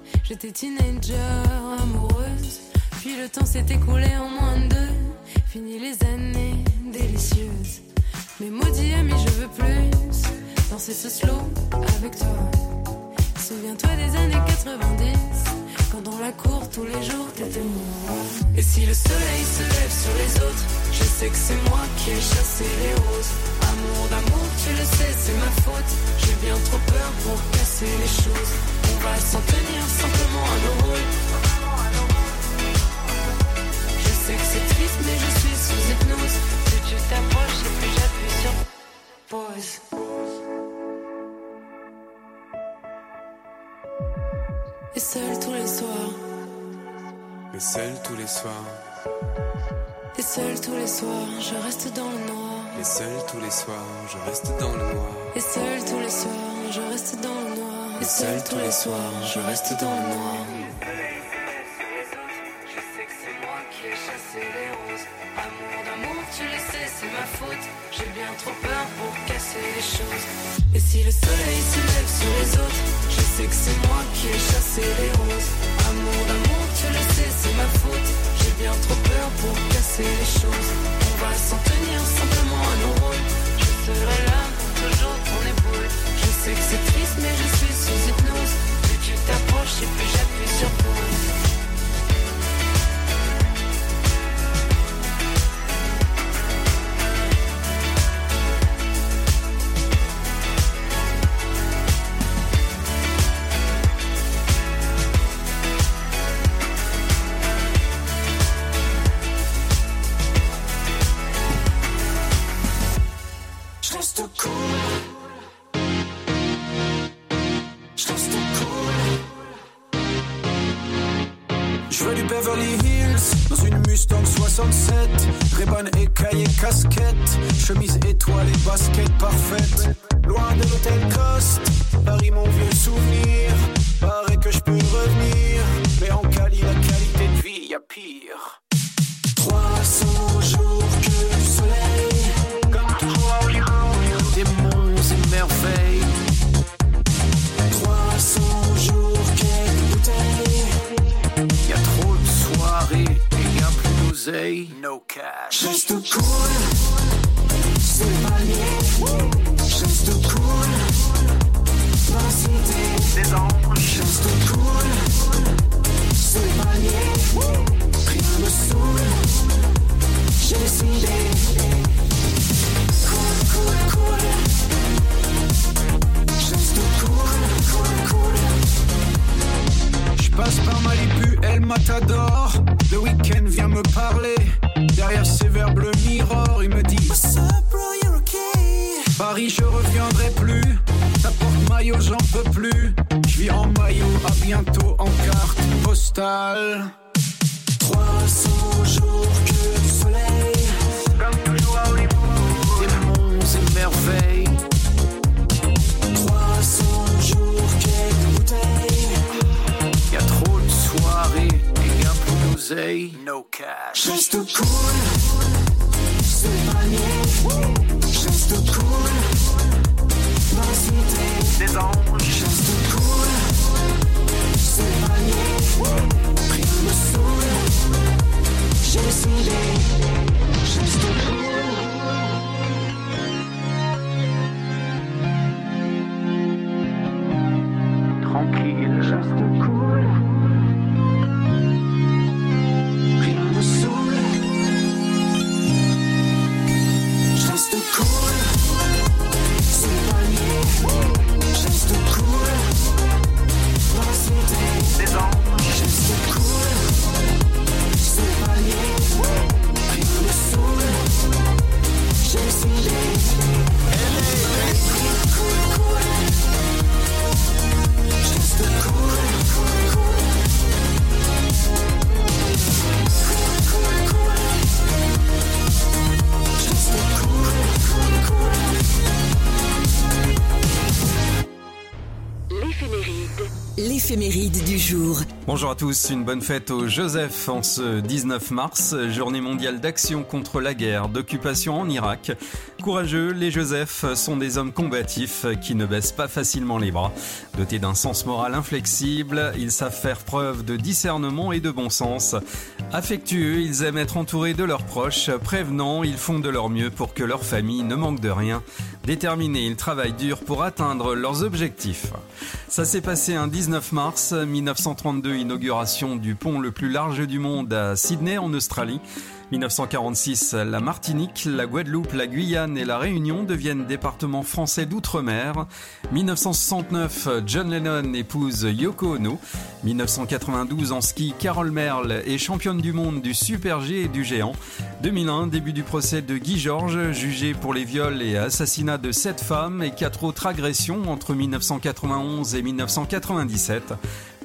J'étais teenager, amoureuse. Puis le temps s'est écoulé en moins de deux. Fini les années délicieuses. Mais maudit ami, je veux plus danser ce slow avec toi. Souviens-toi des années 90. Quand dans la cour tous les jours t'étais moi. Et si le soleil se lève sur les autres, je sais que c'est moi qui ai chassé les roses. Amour d'amour, tu le sais, c'est ma faute. J'ai bien trop peur pour casser les choses. On va s'en tenir simplement à nos rôles. Je sais que c'est triste, mais je suis sous hypnose. Plus tu t'approches et plus j'appuie sur pause. Et seul tous les soirs. Mais seul tous les soirs. Et seul tous les soirs, je reste dans le noir. Et seul tous les soirs, je reste dans le noir. Et seul tous les soirs, je reste dans le noir. Et seul tous les soirs, je reste dans le noir. Je sais que c'est moi qui ai chassé les roses. Amour d'amour, tu le sais, c'est ma faute. J'ai bien trop peur pour casser les choses. Et si le soleil se lève sur les autres, je sais que c'est moi qui ai chassé les roses. Amour d'amour, tu le sais, c'est ma faute. J'ai bien trop peur pour casser les choses. Jour. Bonjour à tous, une bonne fête au Joseph en ce 19 mars, journée mondiale d'action contre la guerre, d'occupation en Irak. Courageux, les Joseph sont des hommes combatifs qui ne baissent pas facilement les bras. Dotés d'un sens moral inflexible, ils savent faire preuve de discernement et de bon sens. Affectueux, ils aiment être entourés de leurs proches. Prévenants, ils font de leur mieux pour que leur famille ne manque de rien. Déterminés, ils travaillent dur pour atteindre leurs objectifs. Ça s'est passé un 19 mars 1932, inauguration du pont le plus large du monde à Sydney en Australie. 1946, la Martinique, la Guadeloupe, la Guyane et la Réunion deviennent départements français d'outre-mer. 1969, John Lennon épouse Yoko Ono. 1992, en ski, Carole Merle est championne du monde du Super G et du géant. 2001, début du procès de Guy Georges, jugé pour les viols et assassinats de sept femmes et quatre autres agressions entre 1991 et 1997.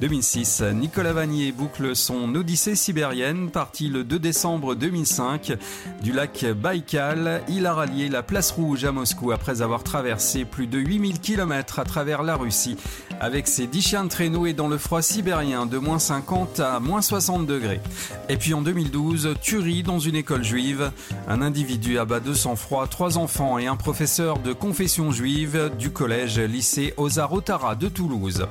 2006. Nicolas Vanier boucle son Odyssée sibérienne, parti le 2 décembre 2005 du lac Baïkal. Il a rallié la place rouge à Moscou après avoir traversé plus de 8000 km à travers la Russie avec ses 10 chiens de traîneau et dans le froid sibérien de moins 50 à moins 60 degrés. Et puis en 2012, tuerie dans une école juive. Un individu abat de sang-froid trois enfants et un professeur de confession juive du collège lycée Ozar Otara de Toulouse.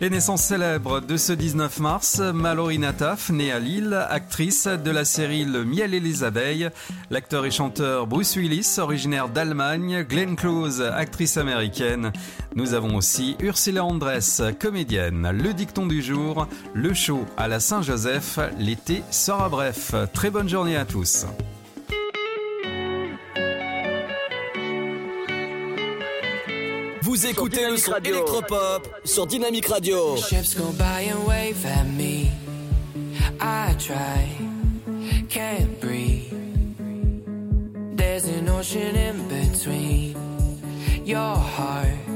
Les naissances célèbres de ce 19 mars, Mallory Nataf, née à Lille, actrice de la série Le miel et les abeilles, l'acteur et chanteur Bruce Willis, originaire d'Allemagne, Glenn Close, actrice américaine. Nous avons aussi Ursula Andress, comédienne. Le dicton du jour, le show à la Saint-Joseph, l'été sera bref. Très bonne journée à tous. Vous écoutez le son électropop sur Dynamic Radio. Ships go by and wave at me. I try, can't breathe. There's an ocean in between your heart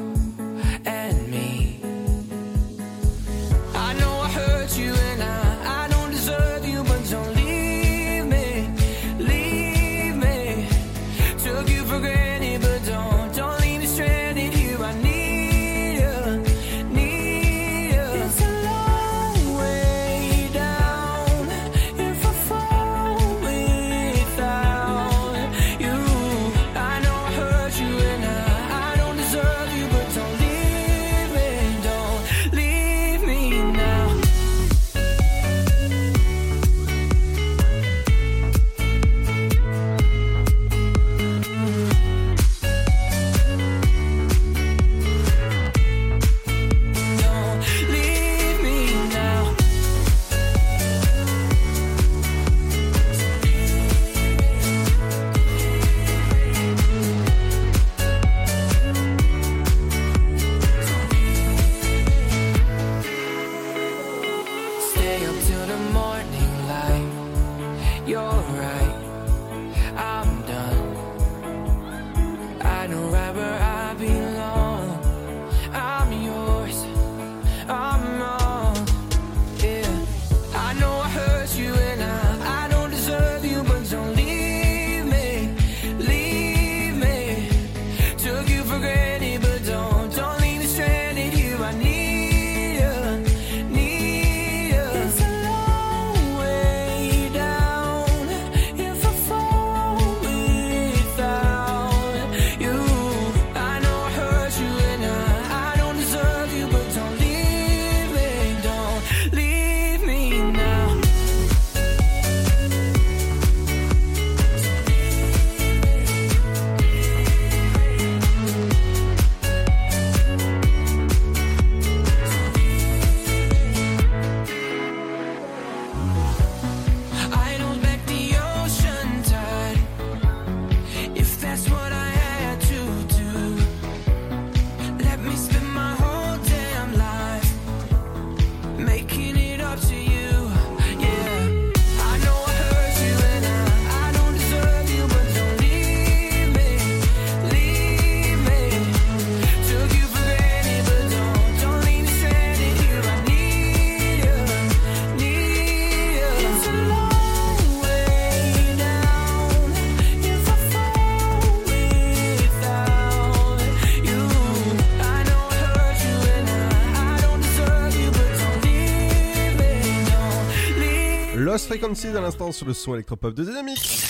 Frequencies à l'instant sur le son électropop de Dynamique.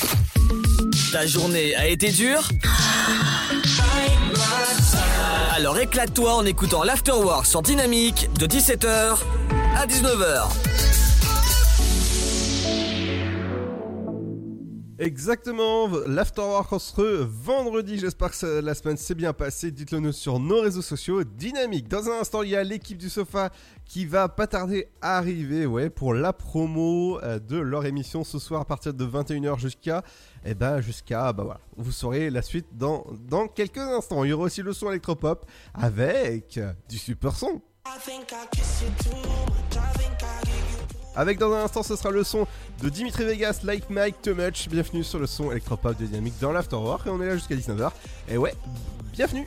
Ta journée a été dure Alors éclate-toi en écoutant l'Afterwork sur Dynamique de 17h à 19h. Exactement, l'Afterwork on se re vendredi, j'espère que la semaine s'est bien passée, dites-le nous sur nos réseaux sociaux dynamiques. Dans un instant, il y a l'équipe du sofa qui va pas tarder à arriver ouais, pour la promo euh, de leur émission ce soir à partir de 21h jusqu'à eh ben jusqu'à bah voilà, vous saurez la suite dans, quelques instants. Il y aura aussi le son électropop avec du super son. Avec dans un instant, ce sera le son de Dimitri Vegas, Like Mike, Too Much. Bienvenue sur le son électropop de Dynamique dans l'Afterwork et on est là jusqu'à 19h. Et ouais, bienvenue.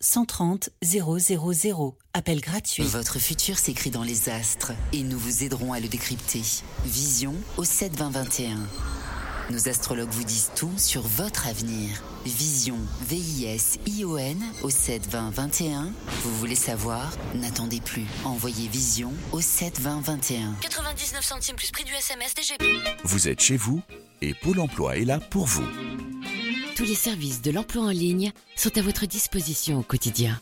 130 000. Appel gratuit. Votre futur s'écrit dans les astres et nous vous aiderons à le décrypter. Vision au 72021. Nos astrologues vous disent tout sur votre avenir. Vision, V-I-S-I-O-N au 72021. Vous voulez savoir? N'attendez plus. Envoyez Vision au 72021. 99 centimes plus prix du SMS DGP. Vous êtes chez vous et Pôle emploi est là pour vous. Tous les services de l'emploi en ligne sont à votre disposition au quotidien.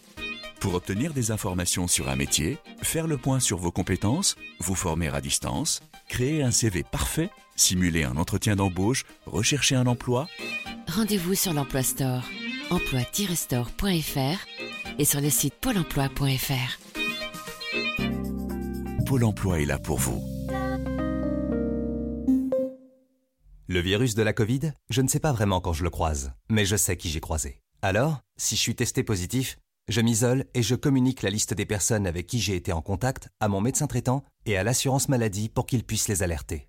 Pour obtenir des informations sur un métier, faire le point sur vos compétences, vous former à distance, créer un CV parfait, simuler un entretien d'embauche, rechercher un emploi, Rendez-vous sur l'Emploi Store, emploi-store.fr et sur le site pôle emploi.fr. Pôle emploi est là pour vous. Le virus de la Covid, je ne sais pas vraiment quand je le croise, mais je sais qui j'ai croisé. Alors, si je suis testé positif, je m'isole et je communique la liste des personnes avec qui j'ai été en contact à mon médecin traitant et à l'assurance maladie pour qu'ils puissent les alerter.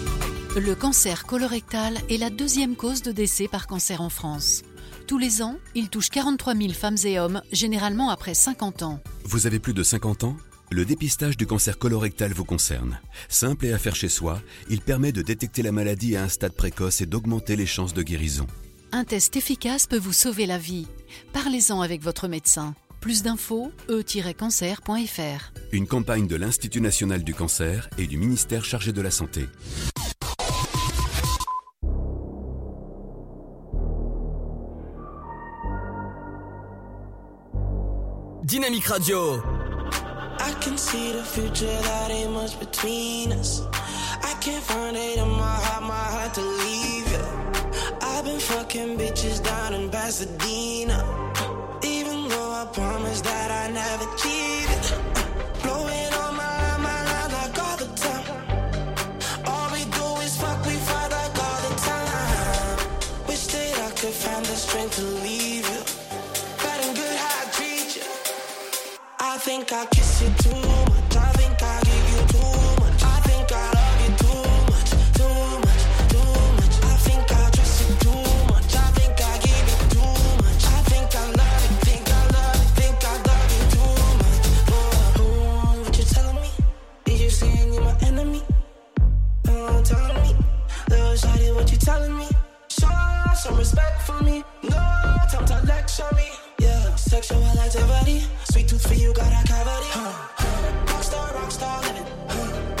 Le cancer colorectal est la deuxième cause de décès par cancer en France. Tous les ans, il touche 43 000 femmes et hommes, généralement après 50 ans. Vous avez plus de 50 ans? Le dépistage du cancer colorectal vous concerne. Simple et à faire chez soi, il permet de détecter la maladie à un stade précoce et d'augmenter les chances de guérison. Un test efficace peut vous sauver la vie. Parlez-en avec votre médecin. Plus d'infos, e-cancer.fr. Une campagne de l'Institut national du cancer et du ministère chargé de la santé. Dynamique Radio. I can see the future, that ain't much between us. I can't find it in my heart, my heart to leave you. I've been fucking bitches down in Pasadena. Even though I promised that I never cheated. Blowing on my, my line like all the time. All we do is fuck, we fight like all the time. Wish that I could find the strength to leave think I kiss you too much. I think I give you too much. I think I love you too much, too much, too much. I think I trust you too much. I think I give you too much. I think I love you, think I love you, think I love you too much. Oh, what you telling me? Did you saying you're my enemy? Oh, telling me, little shawty, what you telling me? Show some respect for me. No time to lecture me. Sexual activity. Sweet tooth for you, got a cavity. Huh. Rockstar, rockstar living. Huh.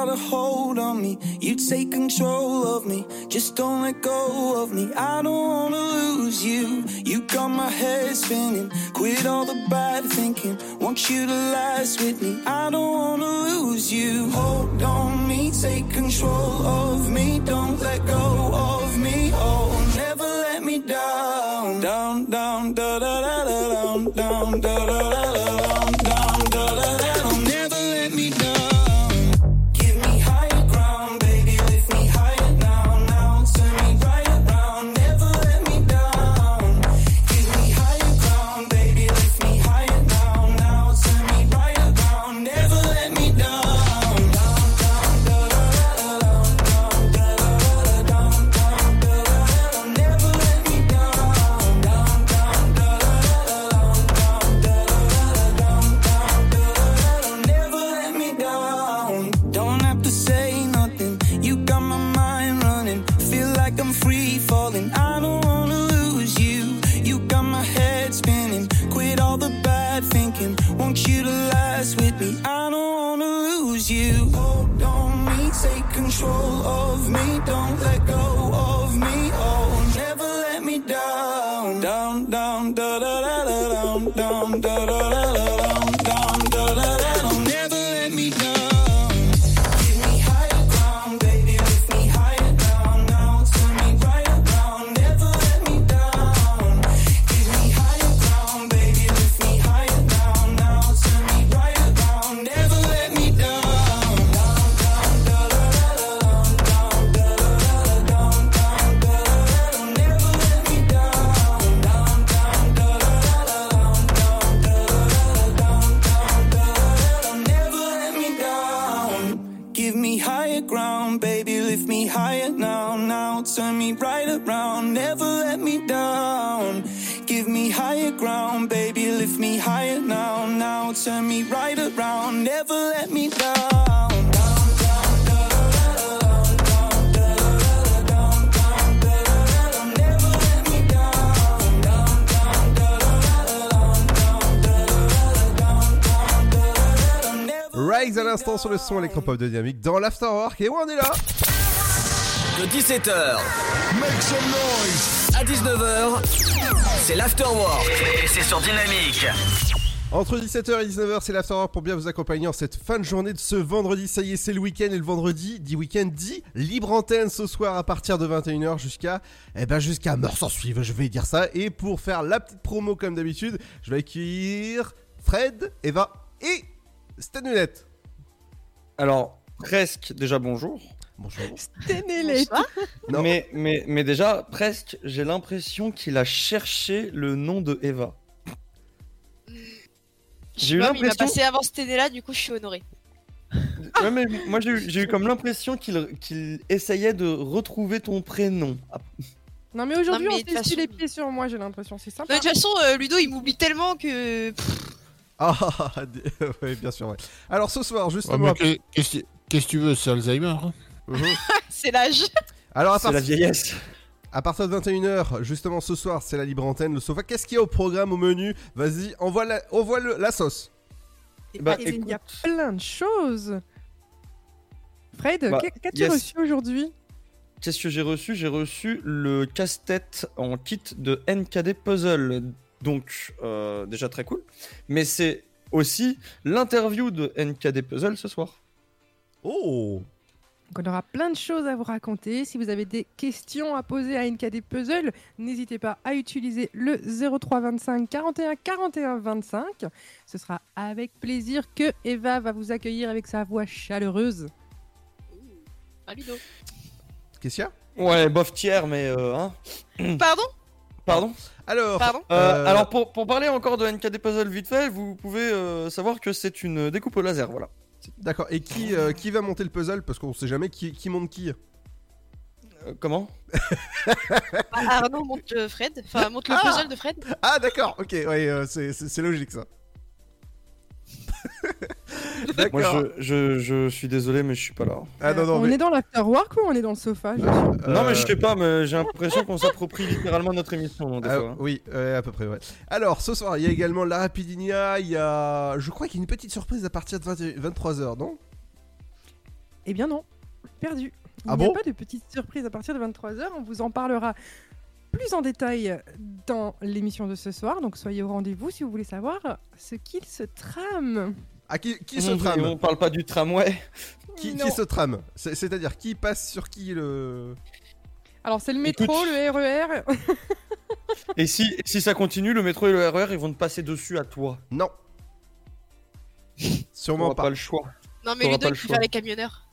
Got a hold on me, you take control of me. Just don't let go of me. I don't wanna lose you. You got my head spinning. Quit all the bad thinking. Want you to last with me. I don't wanna lose you. Hold on me, take control of me. Don't let go son électropop de Dynamique dans l'Afterwork et ouais, on est là De 17h Make some noise à 19h, c'est l'Afterwork et c'est sur Dynamique. Entre 17h et 19h, c'est l'Afterwork pour bien vous accompagner en cette fin de journée de ce vendredi. Ça y est, c'est le week-end et le vendredi, dit week-end, dit libre antenne ce soir à partir de 21h jusqu'à, eh ben jusqu'à mort s'en suivre, je vais dire ça. Et pour faire la petite promo comme d'habitude, je vais accueillir Fred, Eva et Stanulette. Alors, presque, déjà bonjour. Bonjour. Non. Mais, mais, mais déjà, presque, j'ai l'impression qu'il a cherché le nom de Eva. J'ai eu mais il m'a l'impression. passé avant année-là, du coup je suis honoré. Ouais, mais moi j'ai eu, comme l'impression qu'il qu'il essayait de retrouver ton prénom. Non mais aujourd'hui on de façon- les pieds sur moi, j'ai l'impression, c'est De sympa. toute façon, euh, Ludo il m'oublie tellement que. Pff, Ah, ouais, bien sûr, ouais. Alors ce soir, justement. Qu'est-ce que tu veux, c'est Alzheimer hein c'est l'âge. Alors, à C'est la vieillesse. À partir de 21h, justement ce soir, c'est la libre antenne, le sofa. Qu'est-ce qu'il y a au programme, au menu? Vas-y, envoie la, envoie le- la sauce. Bah, Et il y a plein de choses. Fred, Bah, qu'as-tu yes. reçu aujourd'hui? Qu'est-ce que j'ai reçu? J'ai reçu le casse-tête en kit de NKD Puzzle. Donc, euh, déjà très cool. Mais c'est aussi l'interview de NKD Puzzle ce soir. Oh Donc on aura plein de choses à vous raconter. Si vous avez des questions à poser à NKD Puzzle, n'hésitez pas à utiliser le 0325 41 41 25. Ce sera avec plaisir que Eva va vous accueillir avec sa voix chaleureuse. Ludo. Qu'est-ce qu'il y a Ouais, bof tiers, mais... euh, hein. Pardon? Pardon Alors, Pardon Euh, euh, alors pour, pour parler encore de NKD Puzzle vite fait, vous pouvez euh, savoir que c'est une découpe au laser, voilà. D'accord, et qui, euh, qui va monter le puzzle? Parce qu'on sait jamais qui, qui monte qui. Comment? Ah, Arnaud monte euh, Fred. Enfin, monte le Ah puzzle de Fred. Ah d'accord, ok, ouais, euh, c'est logique ça. Moi d'accord. je, je, je suis désolé mais je suis pas là. Ah non, non, on mais... est dans l'afterwork ou on est dans le sofa je suis- Non mais je Euh, sais pas, mais j'ai l'impression qu'on s'approprie littéralement notre émission des Ah, fois. hein. oui, à peu près, ouais. Alors, ce soir, il y a également la Rapidinia, il y a... Je crois qu'il y a une petite surprise à partir de 23h, non? Eh bien non, perdu. Il Ah n'y bon? a pas de petite surprise à partir de 23h. On vous en parlera plus en détail dans l'émission de ce soir. Donc soyez au rendez-vous si vous voulez savoir ce qu'il se trame. Ah, qui, qui se On- trame On parle pas du tramway. Qui, qui se trame C'est- C'est-à-dire qui passe sur qui le. Alors c'est le métro, Écoute. le E RER. Et si, si ça continue, le métro et le RER, ils vont te passer dessus à toi. Non. Sûrement pas. pas le choix. Non, mais Ludo, il préfère les camionneurs.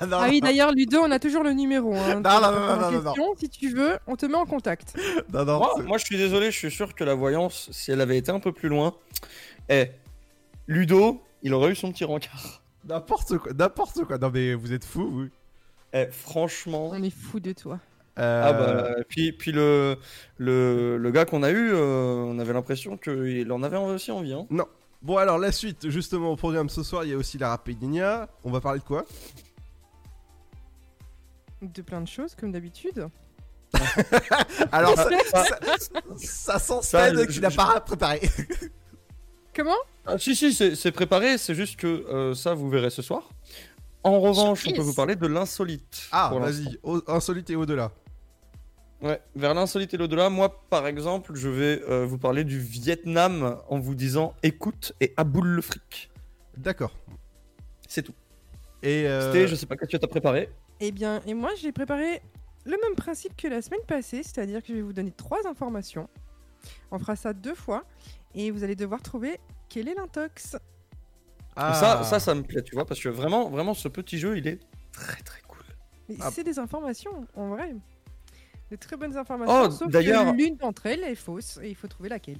Ah, non, Ah oui, d'ailleurs, Ludo, on a toujours le numéro. hein, Non, de non, la non, personne non, en non, non. question. Si tu veux, on te met en contact. Non, non, Moi, je suis désolé, je suis sûr que la voyance, si elle avait été un peu plus loin, eh, Ludo, il aurait eu son petit rencard. N'importe quoi, n'importe quoi. Non, mais vous êtes fous, vous. Eh, franchement. On est fou de toi. Euh, Ah bah, puis, puis le, le, le gars qu'on a eu, euh, on avait l'impression qu'il en avait aussi envie. Hein. Non. Bon, alors la suite, justement, au programme ce soir, il y a aussi la Rapidinia. On va parler de quoi? De plein de choses, comme d'habitude. Alors, ça, ça, ça sent ça, Sven je- qui n'a pas préparé. Comment? Ah, si, si, c'est préparé, c'est juste que euh, ça, vous verrez ce soir. En revanche, on peut vous parler de l'insolite. Ah, vas-y, insolite et au-delà. Ouais, vers l'insolite et l'au-delà, moi par exemple, je vais euh, vous parler du Vietnam en vous disant écoute et aboule le fric. D'accord. C'est tout. Et euh, C'était, je sais pas, qu'est-ce que tu as préparé? Eh bien, et moi, j'ai préparé le même principe que la semaine passée, c'est-à-dire que je vais vous donner trois informations. On fera ça deux fois, et vous allez devoir trouver quel est l'intox. Ah. Ça, ça, ça me plaît, tu vois, parce que vraiment, vraiment, ce petit jeu, il est très très cool. Mais Ah. c'est des informations, en vrai. De très bonnes informations, Oh, sauf d'ailleurs- que l'une d'entre elles est fausse, et il faut trouver laquelle.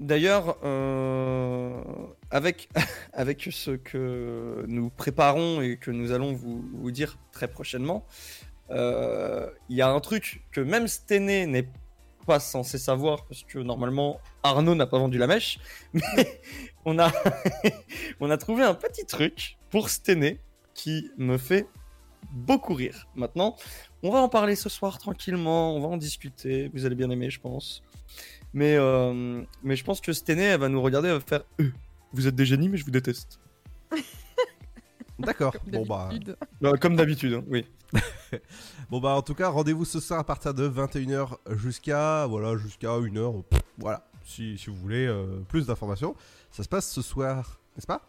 D'ailleurs, euh, avec, avec ce que nous préparons et que nous allons vous, vous dire très prochainement, euh, il y a un truc que même Stené n'est pas censé savoir, parce que normalement Arnaud n'a pas vendu la mèche, mais on a, on a trouvé un petit truc pour Stené qui me fait beaucoup rire. Maintenant, on va en parler ce soir tranquillement, on va en discuter, vous allez bien aimer, je pense. Mais, euh, mais je pense que Stené, elle va nous regarder, elle va faire Euh, Vous êtes des génies, mais je vous déteste. D'accord. Bon bah. Bah, comme d'habitude, hein, oui. Bon bah en tout cas rendez-vous ce soir à partir de 21h jusqu'à voilà jusqu'à 1h voilà si, si vous voulez euh, plus d'informations ça se passe ce soir n'est-ce pas?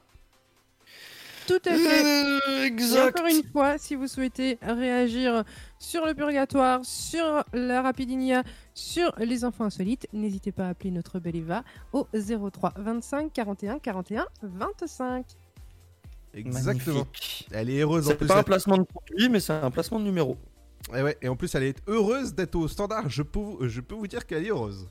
Tout à fait. Euh, Et encore une fois, si vous souhaitez réagir sur le purgatoire, sur la rapidinia, sur les enfants insolites, n'hésitez pas à appeler notre belle Eva au 03 25 41 41 25. Exactement. Magnifique. Elle est heureuse en C'est plus. pas un placement de produit, mais c'est un placement de numéro. Et, ouais, et en plus elle est heureuse d'être au standard. Je peux, je peux vous dire qu'elle est heureuse.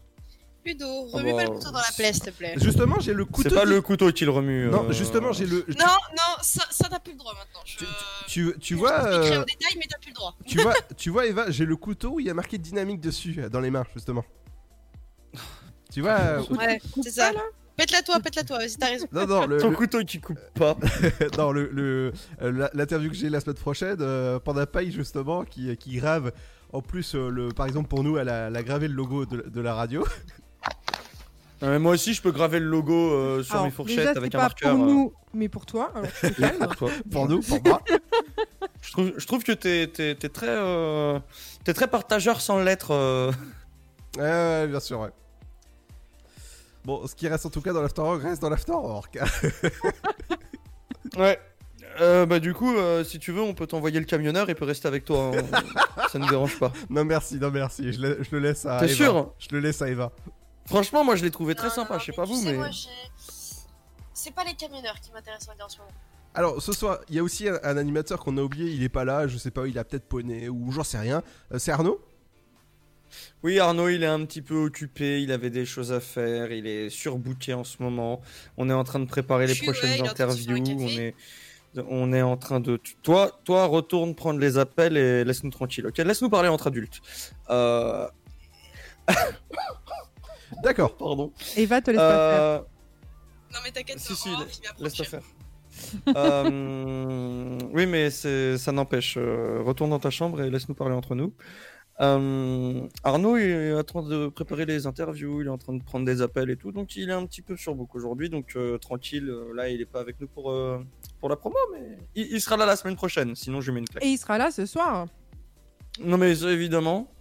Ludo, remets bah, pas le couteau dans la plaie, s'il te plaît. Justement j'ai le couteau. C'est pas qui- le couteau qui le remue. Non euh, justement j'ai le. Non, non, ça, ça t'as plus le droit maintenant. Je... Tu, tu je vois. t'expliquerai euh, en détail, mais t'as plus le droit. tu vois, tu vois Eva, j'ai le couteau où il y a marqué dynamique dessus euh, dans les mains justement. Tu vois euh, Ouais, c'est ça. Pète-la toi, pète-la toi, vas-y, t'as raison. Non, non, le, Ton le- couteau qui coupe pas. non, le, euh, l'interview que j'ai la semaine prochaine, euh, Panda Paille justement, qui, qui grave, en plus, euh, le, par exemple pour nous, elle a, elle a gravé le logo de, de la radio. Euh, moi aussi, je peux graver le logo euh, sur Alors, mes fourchettes déjà, avec un pas marqueur. pour euh, nous, mais pour toi. Alors, te pour toi. pour nous, pour moi. Je trouve, je trouve que t'es, t'es, t'es très, euh, t'es très partageur sans l'être. euh. Ouais, bien sûr, ouais. Bon, ce qui reste en tout cas dans l'Afterwork reste dans l'Afterwork. Ouais. Euh, bah du coup, euh, si tu veux, on peut t'envoyer le camionneur, il peut rester avec toi. hein. Ça ne dérange pas. non, merci, non, merci. Je le, je le laisse à T'es Eva. sûr? Je le laisse à Eva. Franchement, moi, je l'ai trouvé très Non, sympa. non, Je sais pas vous, sais, mais C'est pas les camionneurs qui m'intéressent en ce moment. Alors, ce soir, il y a aussi un, un animateur qu'on a oublié, il est pas là, je sais pas, il a peut-être poney ou j'en sais rien. Euh, c'est Arnaud? Oui, Arnaud, il est un petit peu occupé. Il avait des choses à faire. Il est surbooké en ce moment. On est en train de préparer les Je suis, ouais, prochaines interviews. est, on est en train de. Toi, toi, retourne prendre les appels et laisse-nous tranquille. Ok, laisse-nous parler entre adultes. Euh... D'accord. Pardon. Eva te laisse pas faire. Euh, Non, mais t'inquiète, Si, si, on va la- finir laisse-le prochaine. faire. Euh, oui, mais ça n'empêche. euh, retourne dans ta chambre et laisse-nous parler entre nous. Euh, Arnaud est en train de préparer les interviews, il est en train de prendre des appels et tout, donc il est un petit peu sur book aujourd'hui, donc euh, tranquille, euh, là il est pas avec nous pour, euh, pour la promo, mais il, il sera là la semaine prochaine, sinon je lui mets une claque. Et il sera là ce soir. Non mais évidemment.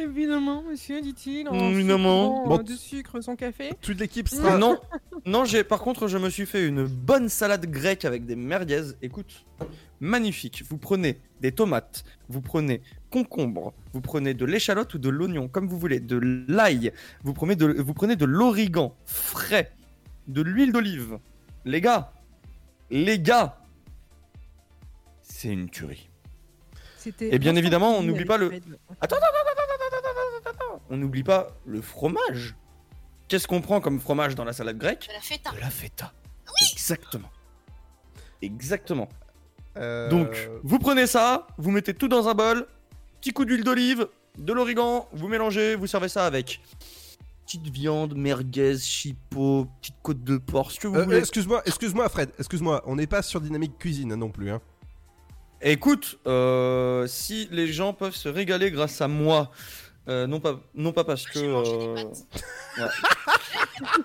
Évidemment, monsieur, dit-il. en Évidemment. saupoudrant, Bon. euh, de sucre son café. Toute l'équipe Ah, non, non, j'ai par contre je me suis fait une bonne salade grecque avec des merguez. Écoute, magnifique. Vous prenez des tomates, vous prenez concombre, vous prenez de l'échalote ou de l'oignon, comme vous voulez, de l'ail, vous prenez de, vous prenez de l'origan frais, de l'huile d'olive. Les gars, les gars, c'est une tuerie. Et bien évidemment, on n'oublie pas le. Attends, attends, attends, attends, attends, attends, attends, attends. On n'oublie pas le fromage. Qu'est-ce qu'on prend comme fromage dans la salade grecque De la feta. De la feta. Exactement. Exactement. Euh, Donc, vous prenez ça, vous mettez tout dans un bol, petit coup d'huile d'olive, de l'origan, vous mélangez, vous servez ça avec petite viande, merguez, chipot, petite côte de porc, ce que vous Euh, voulez. excuse-moi, excuse-moi, Fred. Excuse-moi. On n'est pas sur Dynamique Cuisine non plus. Hein. Écoute, euh, si les gens peuvent se régaler grâce à moi, euh, non pas, non pas parce que. euh, ouais.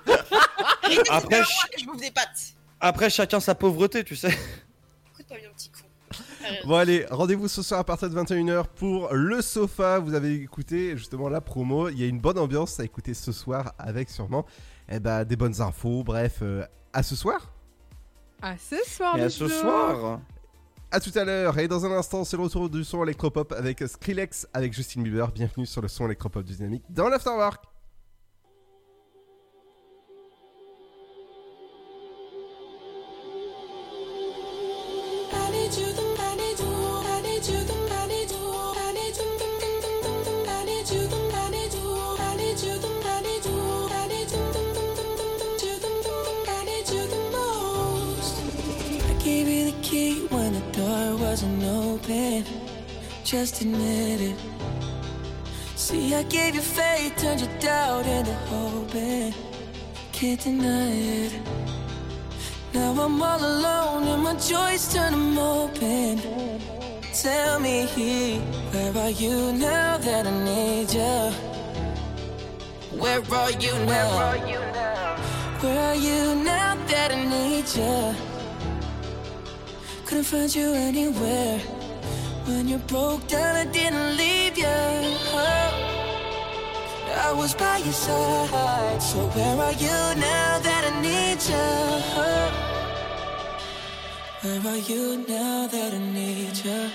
Après, ch- Je bouffe des pâtes. après, chacun sa pauvreté, tu sais. Écoute petit con. Bon allez, rendez-vous ce soir à partir de 21h pour le sofa. Vous avez écouté justement la promo. Il y a une bonne ambiance à écouter ce soir avec sûrement eh ben, des bonnes infos. Bref, euh, à ce soir. À ce soir, Et à ce soir. À tout à l'heure. Et dans un instant, c'est le retour du son électropop avec Skrillex avec Justin Bieber. Bienvenue sur le son électropop Dynamique dans l'Afterwork. Just admit it. See, I gave you faith, turned your doubt into hope. and Can't deny it. Now I'm all alone and my joys turn them open. Tell me, where are you now that I need you? Where are you now? Where are you now that I need you? Couldn't find you anywhere. When you broke down, I didn't leave you. I was by your side. So where are you now that I need you? Where are you now that I need you?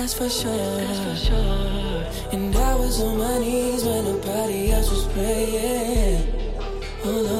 That's for sure. And I was on my knees when nobody else was praying. Oh Lord.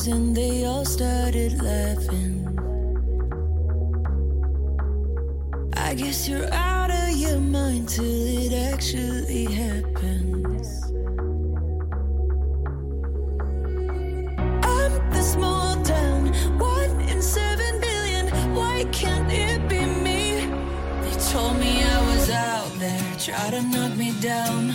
names and they all started laughing. I guess you're out of your mind till it actually happens. I'm the small town, one in seven billion. Why can't it be me? They told me I was out there, try to knock me down.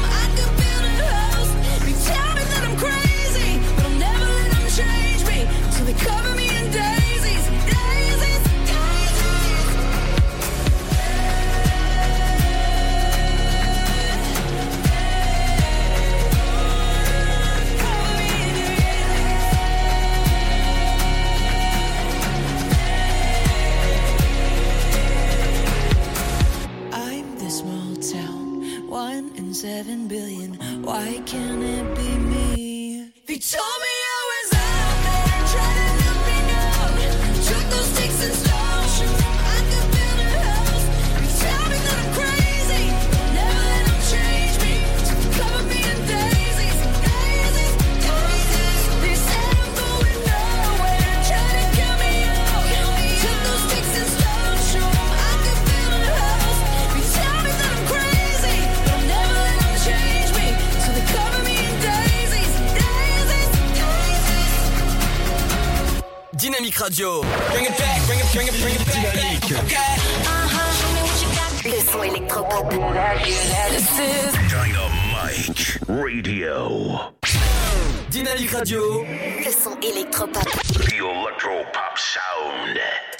radio. Bring it back, bring it, bring it, bring it back. Okay. uh Le son électropop. Radio. Dynamique Radio. Le son électropop. The Electropop Sound.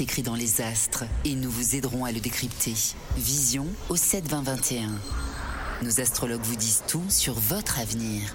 S'écrit dans les astres et nous vous aiderons à le décrypter. Vision au 7 20 21. Nos astrologues vous disent tout sur votre avenir.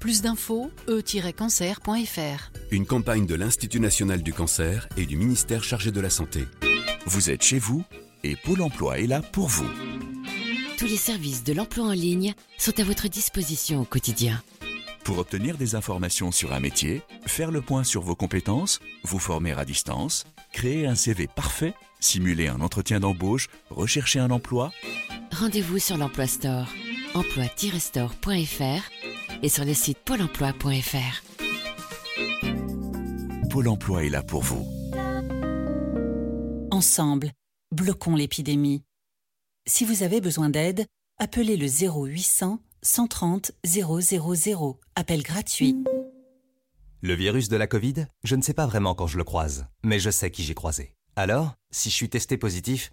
Plus d'infos, e-cancer.fr. Une campagne de l'Institut national du cancer et du ministère chargé de la santé. Vous êtes chez vous et Pôle emploi est là pour vous. Tous les services de l'emploi en ligne sont à votre disposition au quotidien. Pour obtenir des informations sur un métier, faire le point sur vos compétences, vous former à distance, créer un CV parfait, simuler un entretien d'embauche, rechercher un emploi, Rendez-vous sur l'Emploi Store, emploi-store.fr et sur le site pôle emploi.fr. Pôle emploi est là pour vous. Ensemble, bloquons l'épidémie. Si vous avez besoin d'aide, appelez le 0800 130 000. Appel gratuit. Le virus de la Covid, je ne sais pas vraiment quand je le croise, mais je sais qui j'ai croisé. Alors, si je suis testé positif,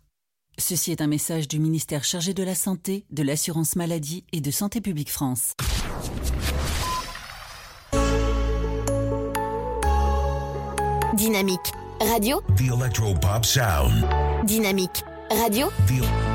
Ceci est un message du ministère chargé de la Santé, de l'Assurance Maladie et de Santé Publique France. Dynamique radio, The Electropop Sound. dynamique radio. Please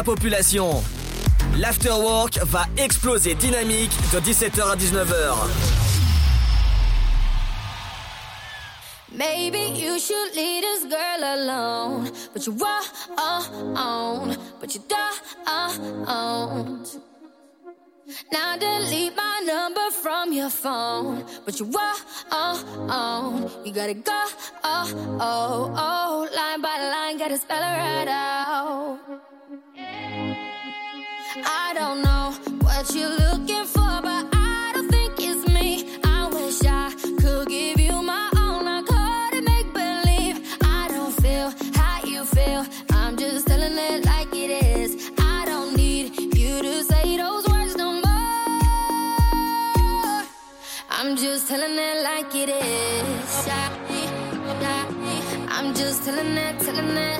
la population. L'afterwork va exploser dynamique de 17h à 19h. Maybe you should leave this girl alone. But you won't, but you don't. Now delete my number from your phone. But you won't, you gotta go. Oh, oh, oh, line by line, gotta spell it right out. I'm just telling it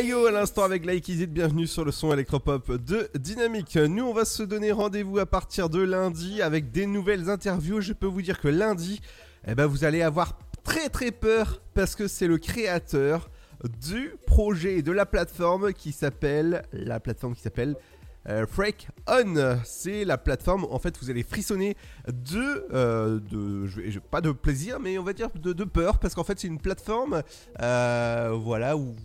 Caillot à l'instant avec Like bienvenue sur le son électropop de Dynamique. Nous on va se donner rendez-vous à partir de lundi avec des nouvelles interviews. Je peux vous dire que lundi, eh ben, vous allez avoir très très peur parce que c'est le créateur du projet et de la plateforme qui s'appelle la plateforme qui s'appelle euh, Freak On. C'est la plateforme en fait vous allez frissonner de, euh, pas de plaisir mais on va dire de, peur parce qu'en fait c'est une plateforme euh, voilà où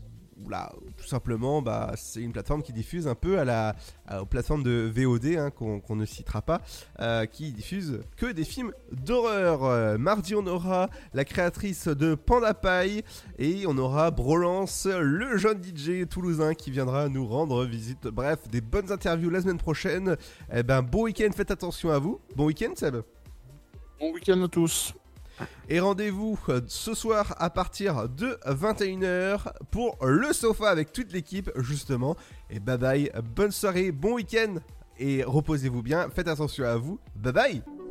là, tout simplement, bah, c'est une plateforme qui diffuse un peu à la, à- aux plateformes de VOD hein, qu'on ne citera pas, euh, qui diffuse que des films d'horreur. Euh, mardi, on aura la créatrice de Panda Pie et on aura Brolance, le jeune DJ toulousain qui viendra nous rendre visite. Bref, des bonnes interviews la semaine prochaine. Eh ben, bon week-end, faites attention à vous. Bon week-end, Seb. Bon week-end à tous. Et rendez-vous euh, ce soir à partir de 21h pour le sofa avec toute l'équipe justement. Et bye bye, bonne soirée, bon week-end et reposez-vous bien, faites attention à vous. Bye bye